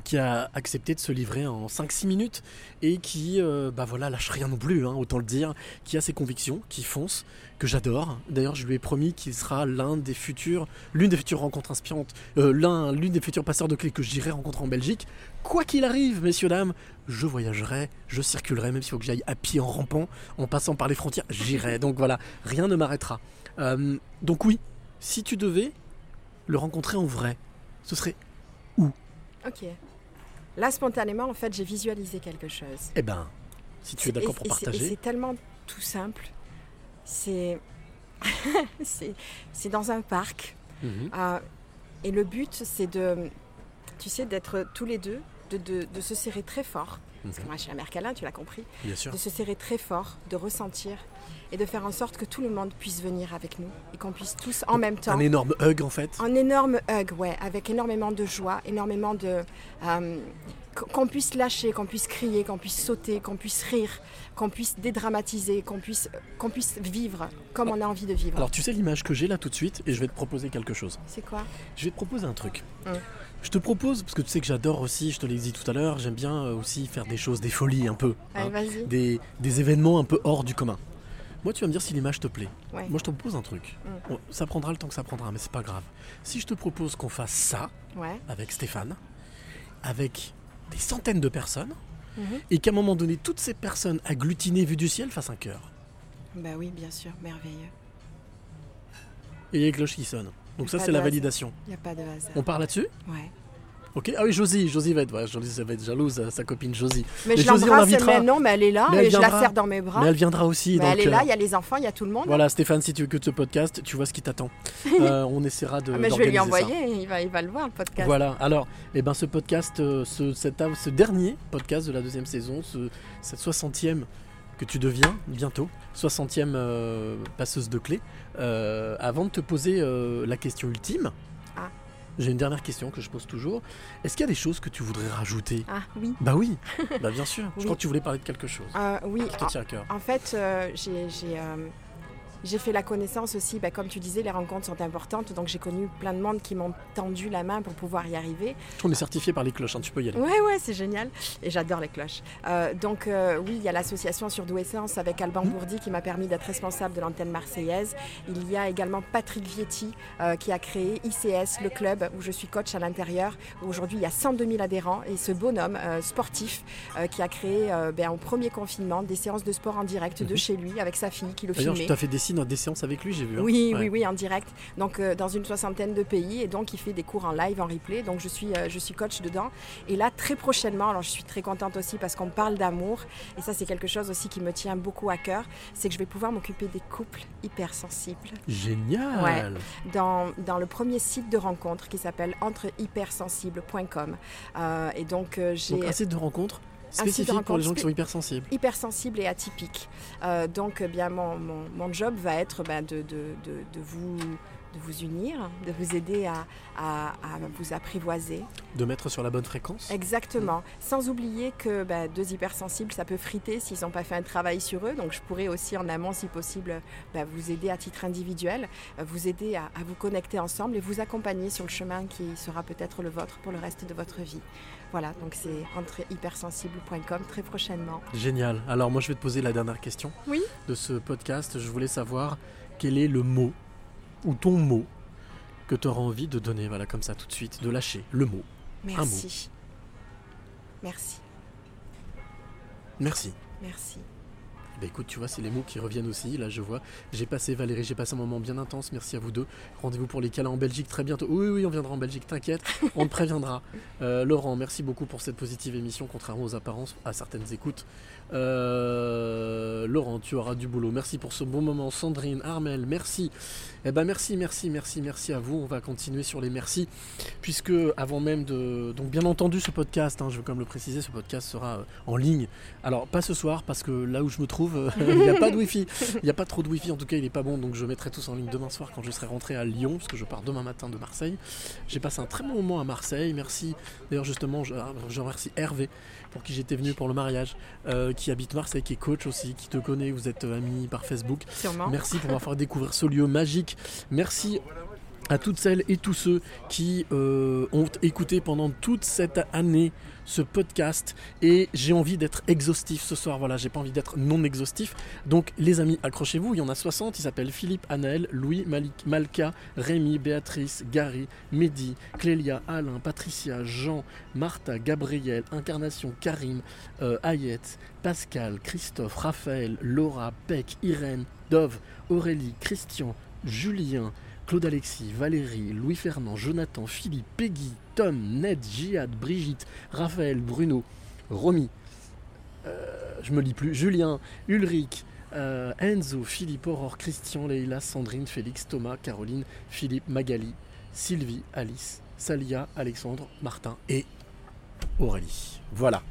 Speaker 1: qui a accepté de se livrer en 5-6 minutes et qui, euh, bah voilà, lâche rien non plus, hein, autant le dire, qui a ses convictions, qui fonce, que j'adore. D'ailleurs, je lui ai promis qu'il sera l'un des futurs, l'une des futures rencontres inspirantes, euh, l'un, l'une des futurs passeurs de clés que j'irai rencontrer en Belgique. Quoi qu'il arrive, messieurs dames, je voyagerai, je circulerai, même s'il faut que j'aille à pied en rampant, en passant par les frontières, j'irai. Donc voilà, rien ne m'arrêtera. Euh, donc oui, si tu devais le rencontrer en vrai, ce serait
Speaker 5: Ok. Là, spontanément, en fait, j'ai visualisé quelque chose.
Speaker 1: Eh ben, si tu es d'accord pour partager.
Speaker 5: c'est tellement tout simple. C'est. dans un parc.
Speaker 1: Mhm.
Speaker 5: Euh, et le but, c'est de. Tu sais, d'être tous les deux, de, de- de se serrer très fort. Parce que
Speaker 1: Mhm.
Speaker 5: moi, je suis un mère câlin, tu l'as compris.
Speaker 1: Bien sûr.
Speaker 5: De se serrer très fort, de ressentir et de faire en sorte que tout le monde puisse venir avec nous et qu'on puisse tous en même temps.
Speaker 1: Un énorme hug en fait.
Speaker 5: Un énorme hug, ouais, avec énormément de joie, énormément de. euh, qu'on puisse lâcher, qu'on puisse crier, qu'on puisse sauter, qu'on puisse rire, qu'on puisse dédramatiser, qu'on puisse, qu'on puisse vivre comme on a envie de vivre.
Speaker 1: Alors tu sais l'image que j'ai là tout de suite et je vais te proposer quelque chose.
Speaker 5: C'est quoi?
Speaker 1: Je vais te proposer un truc.
Speaker 5: Hum.
Speaker 1: Je te propose, parce que tu sais que j'adore aussi, je te l'ai dit tout à l'heure, j'aime bien euh, aussi faire des choses, des folies un peu.
Speaker 5: Allez,
Speaker 1: hein. des, des événements un peu hors du commun. Moi, tu vas me dire si l'image te plaît.
Speaker 5: Ouais.
Speaker 1: Moi, je te propose un truc. Bon, ça prendra le temps que ça prendra, mais c'est pas grave. Si je te propose qu'on fasse ça
Speaker 5: Ouais.
Speaker 1: avec Stéphane, avec des centaines de personnes,
Speaker 5: Mhm.
Speaker 1: et qu'à un moment donné, toutes ces personnes agglutinées vues du ciel fassent un cœur.
Speaker 5: Bah oui, bien sûr, merveilleux.
Speaker 1: Et il y a les cloches qui sonnent. Donc ça, c'est la validation.
Speaker 5: Il n'y a pas de hasard.
Speaker 1: On part là-dessus?
Speaker 5: Ouais.
Speaker 1: Ok. Ah oui, Josie, Josie va être, ouais, Josie, va être jalouse, sa copine Josie.
Speaker 5: Mais, je
Speaker 1: Josie, on
Speaker 5: l'embrasse, mais non, mais elle est là
Speaker 1: Mais
Speaker 5: et je la serre dans mes bras.
Speaker 1: Mais elle viendra aussi.
Speaker 5: Mais
Speaker 1: donc,
Speaker 5: elle est là,
Speaker 1: euh,
Speaker 5: il y a les enfants, il y a tout le monde.
Speaker 1: Voilà, Stéphane, si tu de ce podcast, tu vois ce qui t'attend. Euh, on essaiera de.
Speaker 5: Ah, mais je vais lui envoyer, il va, il va le voir, le podcast.
Speaker 1: Voilà, alors, eh ben, ce podcast, euh, ce, cet ce dernier podcast de la deuxième saison, ce, cette 60e que tu deviens bientôt, 60e euh, passeuse de clés, euh, avant de te poser euh, la question ultime. J'ai une dernière question que je pose toujours. Est-ce qu'il y a des choses que tu voudrais rajouter?
Speaker 5: Ah oui.
Speaker 1: Bah oui, bah bien sûr. Je crois que tu voulais parler de quelque chose.
Speaker 5: Euh, oui,
Speaker 1: Qui te tient à cœur.
Speaker 5: En fait, euh, j'ai j'ai, fait la connaissance aussi, bah, comme tu disais, les rencontres sont importantes, donc j'ai connu plein de monde qui m'ont tendu la main pour pouvoir y arriver.
Speaker 1: On est certifié par les cloches, hein, tu peux y aller.
Speaker 5: Ouais, ouais, c'est génial. Et j'adore les cloches. Euh, donc, euh, oui, il y a l'association Surdou Essence avec Alban
Speaker 1: Mmh.
Speaker 5: Bourdi qui m'a permis d'être responsable de l'antenne marseillaise. Il y a également Patrick Vietti euh, qui a créé ICS, le club où je suis coach à l'intérieur. Aujourd'hui, il y a 102 000 adhérents. Et ce bonhomme sportif qui a créé ben, au premier confinement des séances de sport en direct de
Speaker 1: Mhm.
Speaker 5: chez lui avec sa fille qui le filmait.
Speaker 1: fait des aussi dans des séances avec lui, j'ai vu. hein.
Speaker 5: Oui,
Speaker 1: Ouais.
Speaker 5: oui, oui, en direct. Donc, euh, dans une soixantaine de pays. Et donc, il fait des cours en live, en replay. Donc, je suis, euh, je suis coach dedans. Et là, très prochainement, alors je suis très contente aussi parce qu'on parle d'amour. Et ça, c'est quelque chose aussi qui me tient beaucoup à cœur. C'est que je vais pouvoir m'occuper des couples hypersensibles.
Speaker 1: Génial.
Speaker 5: Ouais. Dans, dans le premier site de rencontre qui s'appelle entrehypersensible.com. Euh, et donc, euh, j'ai.
Speaker 1: Donc un site de rencontre spécifique pour les gens qui sont hypersensibles.
Speaker 5: hypersensible et atypique. Euh, donc, eh bien, mon, mon- mon job va être de, de- de- de vous, de vous unir, de vous aider à, à- à vous apprivoiser.
Speaker 1: De mettre sur la bonne fréquence.
Speaker 5: Exactement. Sans oublier que ben, deux hypersensibles, ça peut friter s'ils n'ont pas fait un travail sur eux. Donc, je pourrais aussi, en amont, si possible, ben, vous aider à titre individuel, vous aider à, à vous connecter ensemble et vous accompagner sur le chemin qui sera peut-être le vôtre pour le reste de votre vie. Voilà, donc c'est entrehypersensible.com très prochainement.
Speaker 1: Génial. Alors moi je vais te poser la dernière question
Speaker 5: Oui.
Speaker 1: de ce podcast. Je voulais savoir quel est le mot ou ton mot que tu auras envie de donner, voilà comme ça tout de suite, de lâcher. Le mot. Un mot.
Speaker 5: Merci. Merci.
Speaker 1: Merci.
Speaker 5: Merci.
Speaker 1: Bah écoute, tu vois, c'est les mots qui reviennent aussi. Là, je vois. J'ai passé Valérie, j'ai passé un moment bien intense. Merci à vous deux. Rendez-vous pour les câlins en Belgique très bientôt. Oui, oui, on viendra en Belgique, t'inquiète. On te préviendra. Euh, Laurent, merci beaucoup pour cette positive émission, contrairement aux apparences, à certaines écoutes. Euh, Laurent, tu auras du boulot. Merci pour ce bon moment. Sandrine, Armel, merci. Eh ben merci, merci, merci, merci à vous. On va continuer sur les merci, puisque avant même de, donc bien entendu, ce podcast, hein, je veux comme le préciser, ce podcast sera euh, en ligne. Alors pas ce soir, parce que là où je me trouve, euh, il n'y a pas de wifi. Il n'y a pas trop de wifi. En tout cas, il n'est pas bon, donc je mettrai tous en ligne demain soir quand je serai rentré à Lyon, parce que je pars demain matin de Marseille. J'ai passé un très bon moment à Marseille. Merci. D'ailleurs, justement, je, je remercie Hervé pour qui j'étais venu pour le mariage, euh, qui habite Marseille, qui est coach aussi, qui te connaît. Vous êtes euh, amis par Facebook.
Speaker 5: Sûrement.
Speaker 1: Merci pour m'avoir fait découvrir ce lieu magique. Merci à toutes celles et tous ceux qui euh, ont écouté pendant toute cette année ce podcast. Et j'ai envie d'être exhaustif ce soir. Voilà j'ai pas envie d'être non exhaustif. Donc les amis accrochez-vous. Il y en a 60 ils s'appellent Philippe Anaël Louis Malik, Malka Rémi Béatrice Gary Mehdi Clélia Alain Patricia Jean Martha Gabriel Incarnation Karim euh, Pascal Christophe Raphaël Laura Peck Irène Dove Aurélie Christian Julien Claude Alexis, Valérie, Louis Fernand, Jonathan, Philippe, Peggy, Tom, Ned, Jihad, Brigitte, Raphaël, Bruno, Romy, euh, je me lis plus, Julien, Ulrich, euh, Enzo, Philippe, Aurore, Christian, Leïla, Sandrine, Félix, Thomas, Caroline, Philippe, Magali, Sylvie, Alice, Salia, Alexandre, Martin et Aurélie. Voilà.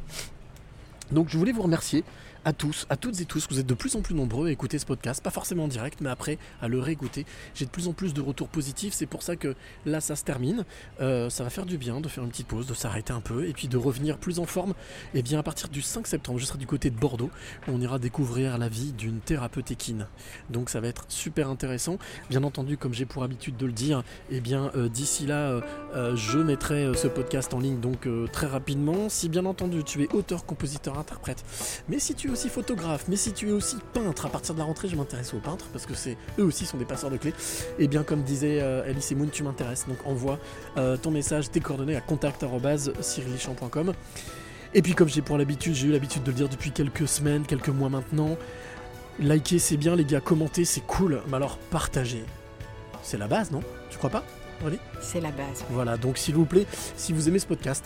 Speaker 1: Donc je voulais vous remercier à tous, à toutes et tous. Vous êtes de plus en plus nombreux à écouter ce podcast, pas forcément en direct, mais après à le réécouter. J'ai de plus en plus de retours positifs. C'est pour ça que là, ça se termine. Euh, ça va faire du bien de faire une petite pause, de s'arrêter un peu et puis de revenir plus en forme. Et bien à partir du 5 septembre, je serai du côté de Bordeaux. Où on ira découvrir la vie d'une thérapeute équine. Donc ça va être super intéressant. Bien entendu, comme j'ai pour habitude de le dire, et bien euh, d'ici là, euh, je mettrai ce podcast en ligne donc très rapidement. Si bien entendu tu es auteur, compositeur, interprète, mais si tu es aussi photographe, mais si tu es aussi peintre, à partir de la rentrée je m'intéresse aux peintres parce que c'est eux aussi sont des passeurs de clés. Et bien comme disait euh, Alice et Moon, tu m'intéresses. Donc envoie euh, ton message, tes coordonnées à contact@cyrilichamp.com. Et puis comme j'ai pour l'habitude, j'ai eu l'habitude de le dire depuis quelques semaines, quelques mois maintenant, liker c'est bien les gars, commenter c'est cool, mais alors partager, c'est la base non? Tu crois pas Aurélie?
Speaker 5: C'est la base.
Speaker 1: voilà, donc s'il vous plaît, si vous aimez ce podcast,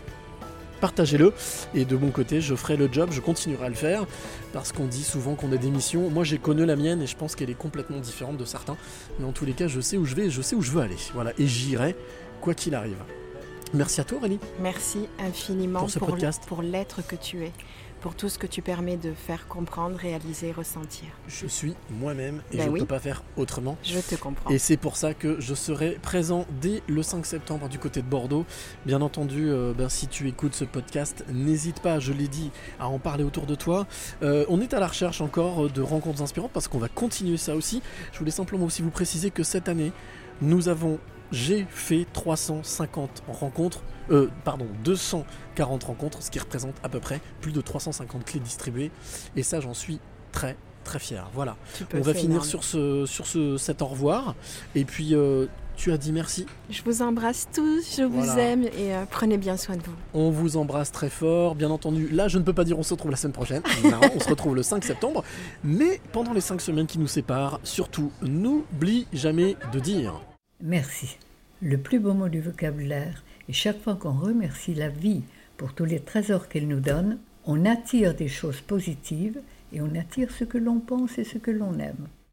Speaker 1: partagez-le. Et de mon côté, je ferai le job, je continuerai à le faire. Parce qu'on dit souvent qu'on a des missions. Moi, j'ai connu la mienne et je pense qu'elle est complètement différente de certains. Mais en tous les cas, je sais où je vais et je sais où je veux aller. Voilà, et j'irai, quoi qu'il arrive. Merci à toi, Aurélie.
Speaker 5: Merci infiniment
Speaker 1: Pour ce podcast.
Speaker 5: pour l'être que tu es, pour tout ce que tu permets de faire comprendre, réaliser, ressentir.
Speaker 1: Je suis moi-même et
Speaker 5: Ben
Speaker 1: je ne
Speaker 5: oui.
Speaker 1: peux pas faire autrement.
Speaker 5: Je te comprends.
Speaker 1: Et c'est pour ça que je serai présent dès le 5 septembre du côté de Bordeaux. Bien entendu, euh, ben, si tu écoutes ce podcast, n'hésite pas, je l'ai dit, à en parler autour de toi. Euh, on est à la recherche encore de rencontres inspirantes parce qu'on va continuer ça aussi. Je voulais simplement aussi vous préciser que cette année, nous avons, j'ai fait 350 rencontres, euh, pardon, 240 rencontres, ce qui représente à peu près plus de 350 clés distribuées. Et ça, j'en suis très très fier. Voilà. On va finir
Speaker 5: énorme.
Speaker 1: sur ce sur ce cet au revoir et puis euh, tu as dit merci.
Speaker 5: Je vous embrasse tous, je vous aime et euh, prenez bien soin de vous.
Speaker 1: On vous embrasse très fort, bien entendu. Là, je ne peux pas dire on se retrouve la semaine prochaine. Non, on se retrouve le 5 septembre. Mais pendant les 5 semaines qui nous séparent, surtout, n'oublie jamais de dire.
Speaker 9: Merci. Le plus beau mot du vocabulaire. Et chaque fois qu'on remercie la vie pour tous les trésors qu'elle nous donne, on attire des choses positives et on attire ce que l'on pense et ce que l'on aime.